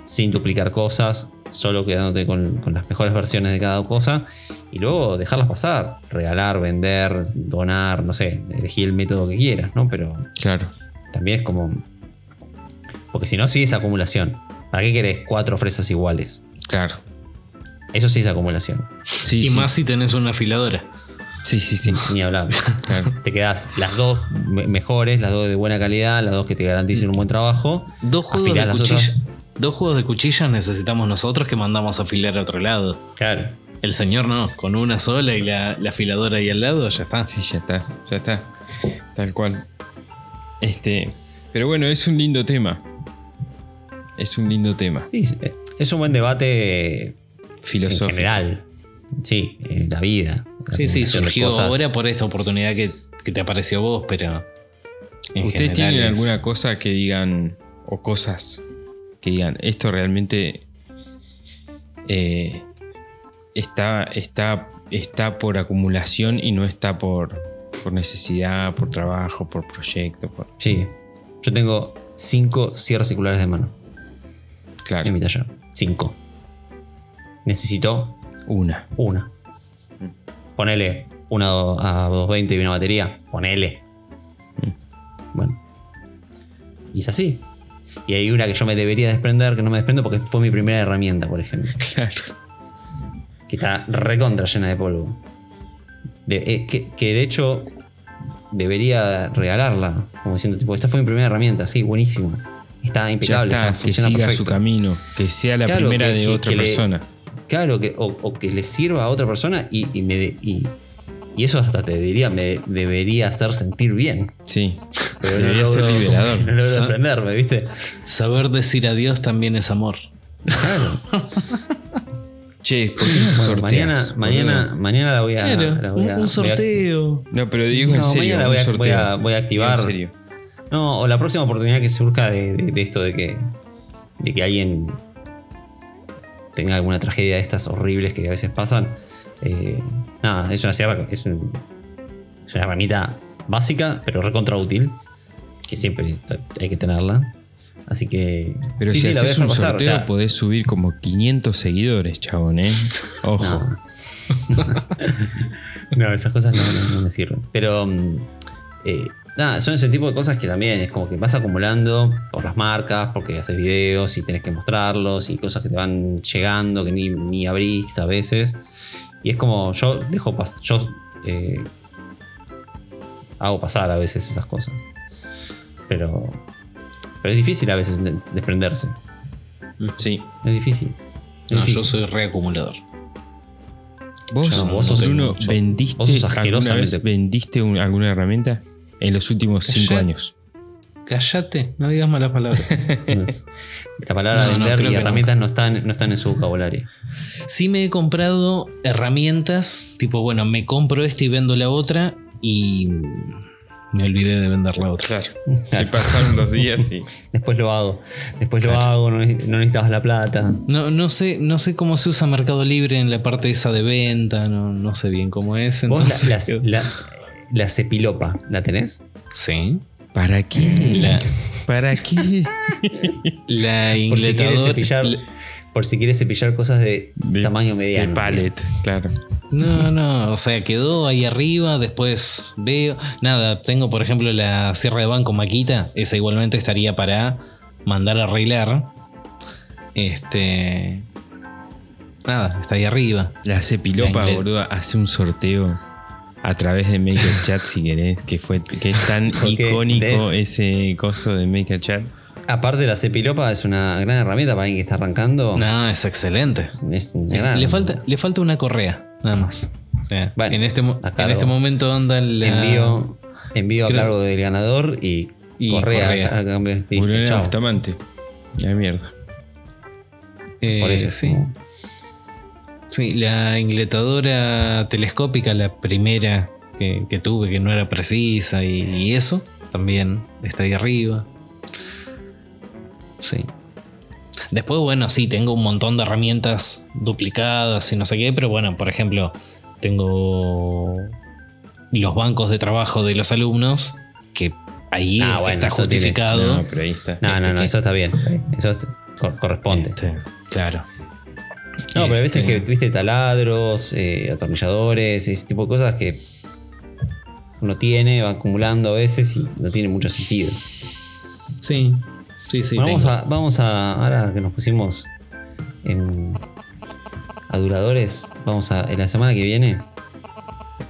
sin duplicar cosas, solo quedándote con, con las mejores versiones de cada cosa y luego dejarlas pasar, regalar, vender, donar, no sé, elegir el método que quieras, ¿no? Pero Claro. también es como Porque si no, sí es acumulación. ¿Para qué querés cuatro fresas iguales? Claro. Eso sí es acumulación. Sí, y sí. más si tenés una afiladora. Sí, sí, sí. <laughs> Ni hablar. Claro. te quedás las dos me- mejores, las dos de buena calidad, las dos que te garanticen un buen trabajo. Dos juegos, de cuchilla, otras. dos juegos de cuchillas necesitamos nosotros que mandamos a afilar a otro lado. Claro. El señor no, con una sola y la, la afiladora ahí al lado, ya está. Sí, ya está, ya está. Tal cual. Este. Pero bueno, es un lindo tema. Es un lindo tema. Sí, es un buen debate en Filosófico. general. Sí, eh, la vida. la Sí, sí, surgió cosas. ahora por esta oportunidad que, que te apareció vos, pero. en ¿Ustedes tienen es- alguna cosa que digan, o cosas que digan, esto realmente eh, está, está, está por acumulación y no está por, por necesidad, por trabajo, por proyecto? Por, Sí. Yo tengo cinco cierres circulares de mano claro, en mi taller. Cinco. Necesito una. una. Ponele una a 220 y una batería. Ponele. Bueno. Y es así. Y hay una que yo me debería desprender, que no me desprendo porque fue mi primera herramienta, por ejemplo. <laughs> Claro. Que está recontra llena de polvo. De- eh, que, que de hecho debería regalarla. Como diciendo, tipo, esta fue mi primera herramienta. Sí, buenísima. Está Ya impecable. está, está, que funciona siga perfecto. su camino, que sea la Claro, primera que- de que- otra que le- persona. Claro, que, o, o que le sirva a otra persona y, y me de- y, y eso hasta te diría, me debería hacer sentir bien. Sí, Pero no debería ser logro, liberador. no logro Sa- desprenderme, ¿viste? Saber decir adiós también es amor. Claro. <laughs> Che, ¿por qué no sorteas, mañana, boludo? mañana, mañana la voy a. Claro, la voy un, a- un voy a- sorteo. No, pero digo en No, serio. mañana un voy a- voy a- voy a activar- En serio. No, o la próxima oportunidad que surja de, de- de esto de que, de que alguien tenga alguna tragedia de estas horribles que a veces pasan. eh, nada, es una sierra, es, un- es una herramienta básica, pero recontra útil. Que siempre hay que tenerla. Así que. Pero sí, si sí, haces un pasar, sorteo, o sea, podés subir como 500 seguidores, chabón, ¿eh? <laughs> Ojo. No. <laughs> no, esas cosas no, no- no me sirven. Pero mm, eh, nada, son ese tipo de cosas que también es como que vas acumulando por las marcas, porque haces videos y tenés que mostrarlos y cosas que te van llegando que ni, ni abrís a veces. Y es como yo dejo pas yo eh, hago pasar a veces esas cosas. Pero, pero es difícil a veces de- desprenderse. Sí. Es difícil. Es No, yo soy reacumulador. ¿Vos, no, vos sos Bruno, mucho. vendiste, Vos sos alguna, vez vendiste un- alguna herramienta en los últimos cinco años? Cállate, no digas malas palabras. <laughs> La palabra No, vender y herramientas no están, no están en su vocabulario. Sí me he comprado herramientas, tipo, bueno, me compro esta y vendo la otra y me olvidé de vender la otra. Claro. Se Claro. pasaron los días y. <laughs> Después lo hago. Después lo hago, no, no necesitabas la plata. No, no sé, no sé cómo se usa Mercado Libre en la parte esa de venta, no, no sé bien cómo es. Vos la, entonces- la, la- la cepilopa, ¿la tenés? Sí. ¿Para qué? La, ¿Para qué? <laughs> la Por si por si quieres cepillar cosas de, De- tamaño mediano. De pallet, claro. No, no, o sea, quedó ahí arriba, después veo. Nada, tengo por ejemplo la sierra de banco Maquita, esa igualmente estaría para mandar a arreglar. Este. Nada, está ahí arriba. La cepilopa, La boludo, hace un sorteo a través de Maker Chat si querés, que fue que es tan <laughs> icónico ese coso de Maker Chat. Aparte, la cepilopa es una gran herramienta para alguien que está arrancando. No, es excelente. Es una gran. Le falta, le falta una correa, nada más. O sea, Bueno, en, este, en este momento anda la. Envío, envío a cargo del ganador y, Y correa. correa. a cambio. Bustamante. La mierda. eh, Por eso. sí. Sí, la ingletadora telescópica, la primera que, que tuve, que no era precisa y, y eso, también está ahí arriba. Sí. Después, bueno, sí, tengo un montón de herramientas duplicadas y no sé qué, pero bueno, por ejemplo, tengo los bancos de trabajo de los alumnos, que ahí Ah, bueno, está tiene- justificado. No, pero ahí está. No, Este no, no, que- eso está bien. Eso es- cor- corresponde. Este, claro. No, pero hay veces Este, que viste taladros, eh, atornilladores, ese tipo de cosas que uno tiene, va acumulando a veces y no tiene mucho sentido. Sí. Sí, sí, Bueno, vamos a, vamos a. Ahora que nos pusimos en aduladores, vamos a. En la semana que viene,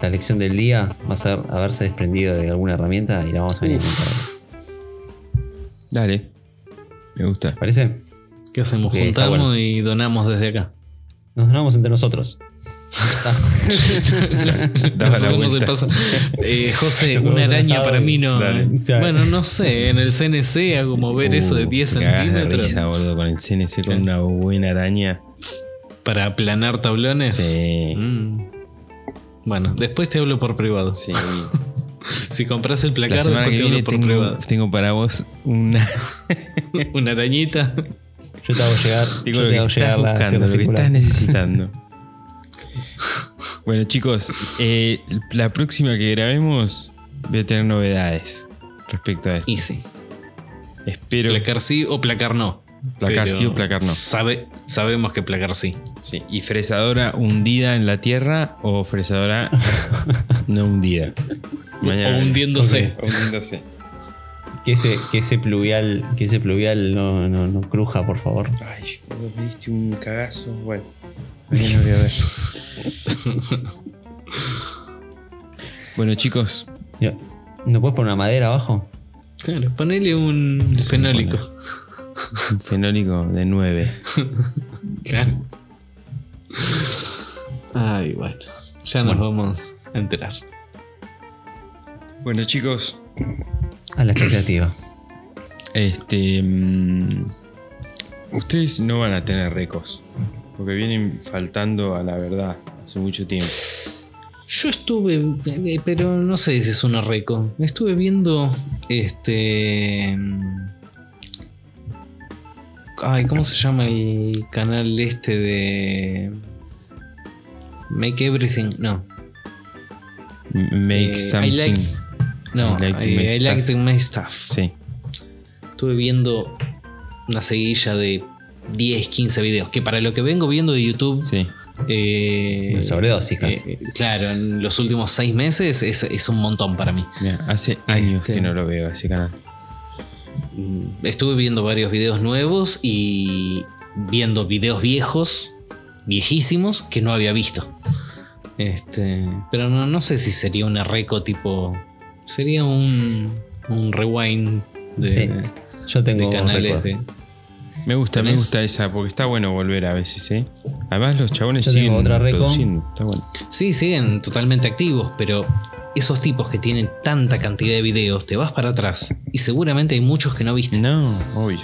la lección del día va a ser haberse desprendido de alguna herramienta y la vamos a venir a contar. Dale. Me gusta. ¿Parece? ¿Qué hacemos? Está Juntamos bueno. y donamos desde acá. Nos donamos entre nosotros. <laughs> Daba Nos la hacemos vuelta. el paso. Eh, José, <laughs> una araña para mí no. Dale. Bueno, no sé, en el CNC hago mover eso de Uh, 10 te cagás de centímetros risa, boludo, con el CNC con una buena araña. para aplanar tablones. Sí. Mm. Bueno, después te hablo por privado. Sí. <laughs> Si compras el La placar, después que te hablo viene por tengo, privado. tengo para vos una. Una arañita. Yo te hago llegar. Yo te hago la buscando, lo que estás necesitando. <laughs> bueno, chicos, eh, la próxima que grabemos voy a tener novedades respecto a esto. Easy. Espero. Placar sí o placar no. Placar Pero sí o placar no. Sabe, sabemos que placar sí. Sí. ¿Y fresadora hundida en la tierra o fresadora <laughs> no hundida? O hundiéndose. Que ese, que ese pluvial, que ese pluvial no, no, no cruja, por favor. Ay, me diste un cagazo. Bueno, <laughs> bueno, chicos, Yo- ¿No puedes poner una madera abajo? Claro, ponele un fenólico. un fenólico de 9. <laughs> Claro. Ay, bueno. Ya nos Bueno. vamos a enterar. Bueno, chicos, A la expectativa. este. mm, ustedes no van a tener récords. Porque vienen faltando a la verdad hace mucho tiempo. Yo estuve, eh, pero no sé si es una reco. Estuve viendo este. Ay, ¿cómo se llama el canal este de. Make Everything? No. Make Eh, I something. like- No, I like to I- make I like stuff. to make stuff. Sí. Estuve viendo una seguilla de 10, 15 videos. Que para lo que vengo viendo de YouTube. Sí. eh, sobredosis casi. eh, claro, en los últimos 6 meses es, es un montón para mí. Mira, hace años Este- que no lo veo ese canal. Mm, Estuve viendo varios videos nuevos y viendo videos viejos, viejísimos, que no había visto. Este, pero no, no sé si sería una reco tipo. Sería un, un rewind de, Sí, Yo de tengo canales de. Me gusta, me gusta esa, porque está bueno volver a veces, ¿eh? Además, los chabones Yo tengo siguen otra reco. produciendo. Está bueno. Sí, siguen totalmente activos, pero esos tipos que tienen tanta cantidad de videos, te vas para atrás y seguramente hay muchos que no viste. No, obvio.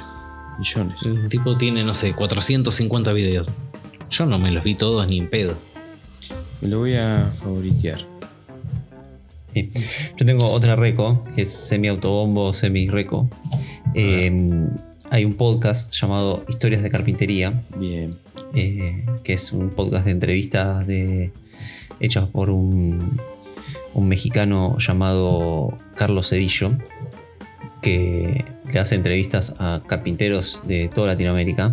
Millones. Un tipo tiene, no sé, 450 videos. Yo no me los vi todos ni en pedo. Me lo voy a favoritear. Sí. Yo tengo otra reco, que es semi-autobombo, semi-reco. Eh, hay un podcast llamado Historias de Carpintería, Bien. eh, que es un podcast de entrevistas de, hechas por un, un mexicano llamado Carlos Cedillo, que le hace entrevistas a carpinteros de toda Latinoamérica.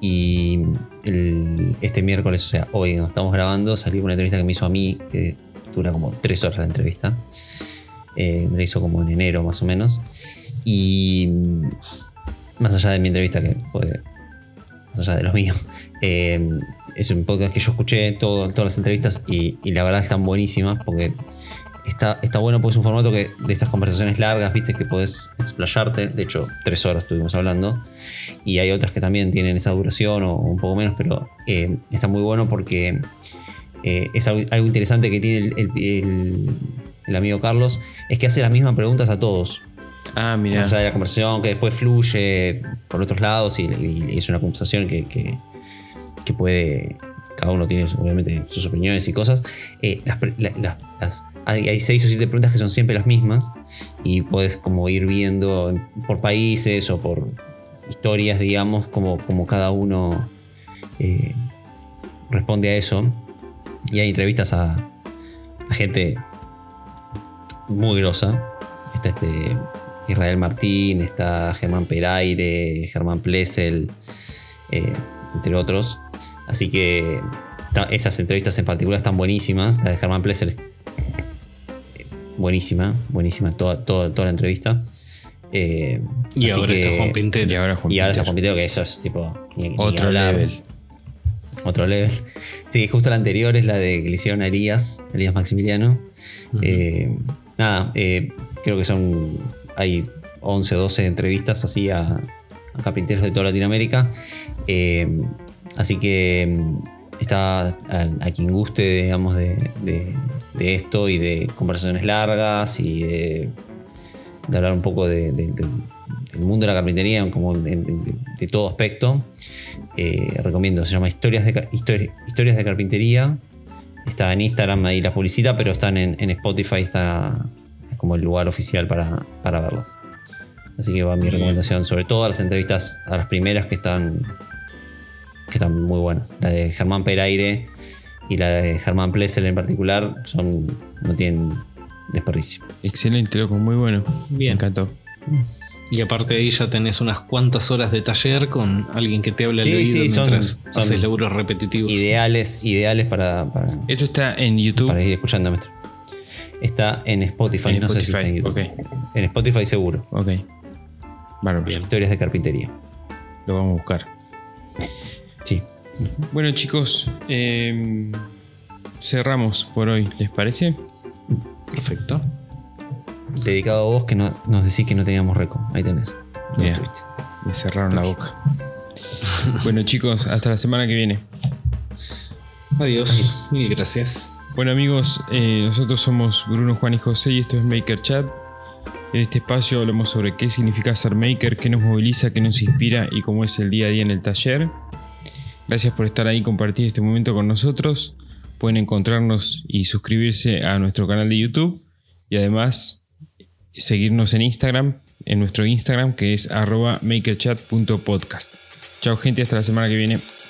Y el- este miércoles, o sea, hoy cuando estamos grabando, salió una entrevista que me hizo a mí, que dura como tres horas la entrevista. Eh, me la hizo como en enero más o menos. Y más allá de mi entrevista, que fue más allá de lo mío, <laughs> eh, es un podcast que yo escuché todo- todas las entrevistas y, la verdad están buenísimas porque está, está bueno porque es un formato que de estas conversaciones largas, viste, que podés explayarte. De hecho, tres horas estuvimos hablando. Y hay otras que también tienen esa duración o un poco menos, pero eh, está muy bueno porque eh, es algo, interesante que tiene el- el amigo Carlos, es que hace las mismas preguntas a todos. Ah, mira. La conversación que después fluye por otros lados y, es una conversación que, que- puede. Cada uno tiene obviamente sus opiniones y cosas. Eh, hay seis o siete preguntas que son siempre las mismas y puedes como ir viendo por países o por historias, digamos, como, como cada uno eh, responde a eso. Y hay entrevistas a, a gente muy grosa. Está este Israel Martín, está Germán Peraire, Germán Plessel, eh, entre otros. Así que esas entrevistas en particular están buenísimas. La de Germán Plessel es eh, buenísima, buenísima toda, toda, toda la entrevista. Eh, Y así ahora que- está Juan Pintero. Y ahora Juan Y ahora está Pintero. Juan Pintero, que eso es tipo. ni- ni Otro hablar. level. Otro level. Sí, justo la anterior es la de que le hicieron a Elías, Elías Maximiliano. Eh, nada, eh, creo que son. Hay 11 o 12 entrevistas así a, carpinteros de toda Latinoamérica. Eh, así que mm, está a, quien guste, digamos, de, esto y de conversaciones largas y de, hablar un poco de- de- de- del mundo de la carpintería, como de, todo aspecto. Eh, recomiendo, se llama Historias de, Historias de Carpintería. Está en Instagram, ahí las publicita, pero están en, en Spotify, está como el lugar oficial para, para verlas. Así que va mi recomendación, sobre todo a las entrevistas, a las primeras que están, que están muy buenas. La de Germán Peraire y la de Germán Plessel en particular son, no tienen desperdicio. Excelente, loco, muy bueno. Bien. Me encantó. Y aparte de ahí ya tenés unas cuantas horas de taller con alguien que te habla al Sí, oído sí, son- mientras son haces laburos repetitivos. Ideales, ideales para, para, Esto está en YouTube. para ir escuchando. maestro. Está en Spotify, En no sé si está en Spotify, YouTube. En Spotify seguro. Ok. Bárbaro. Historias de carpintería. Lo vamos a buscar. Sí. Bueno, chicos, eh, cerramos por hoy. ¿Les parece? Perfecto. Dedicado a vos que no, nos decís que no teníamos récord. Ahí tenés. Me cerraron la boca. bueno, chicos, hasta la semana que viene. Adiós. Adiós. Mil gracias. Bueno amigos, eh, nosotros somos Bruno, Juan y José y esto es Maker Chat. En este espacio hablamos sobre qué significa ser maker, qué nos moviliza, qué nos inspira y cómo es el día a día en el taller. Gracias por estar ahí y compartir este momento con nosotros. Pueden encontrarnos y suscribirse a nuestro canal de YouTube y además seguirnos en Instagram, en nuestro Instagram que es arroba makerchat.podcast. Chao gente, hasta la semana que viene.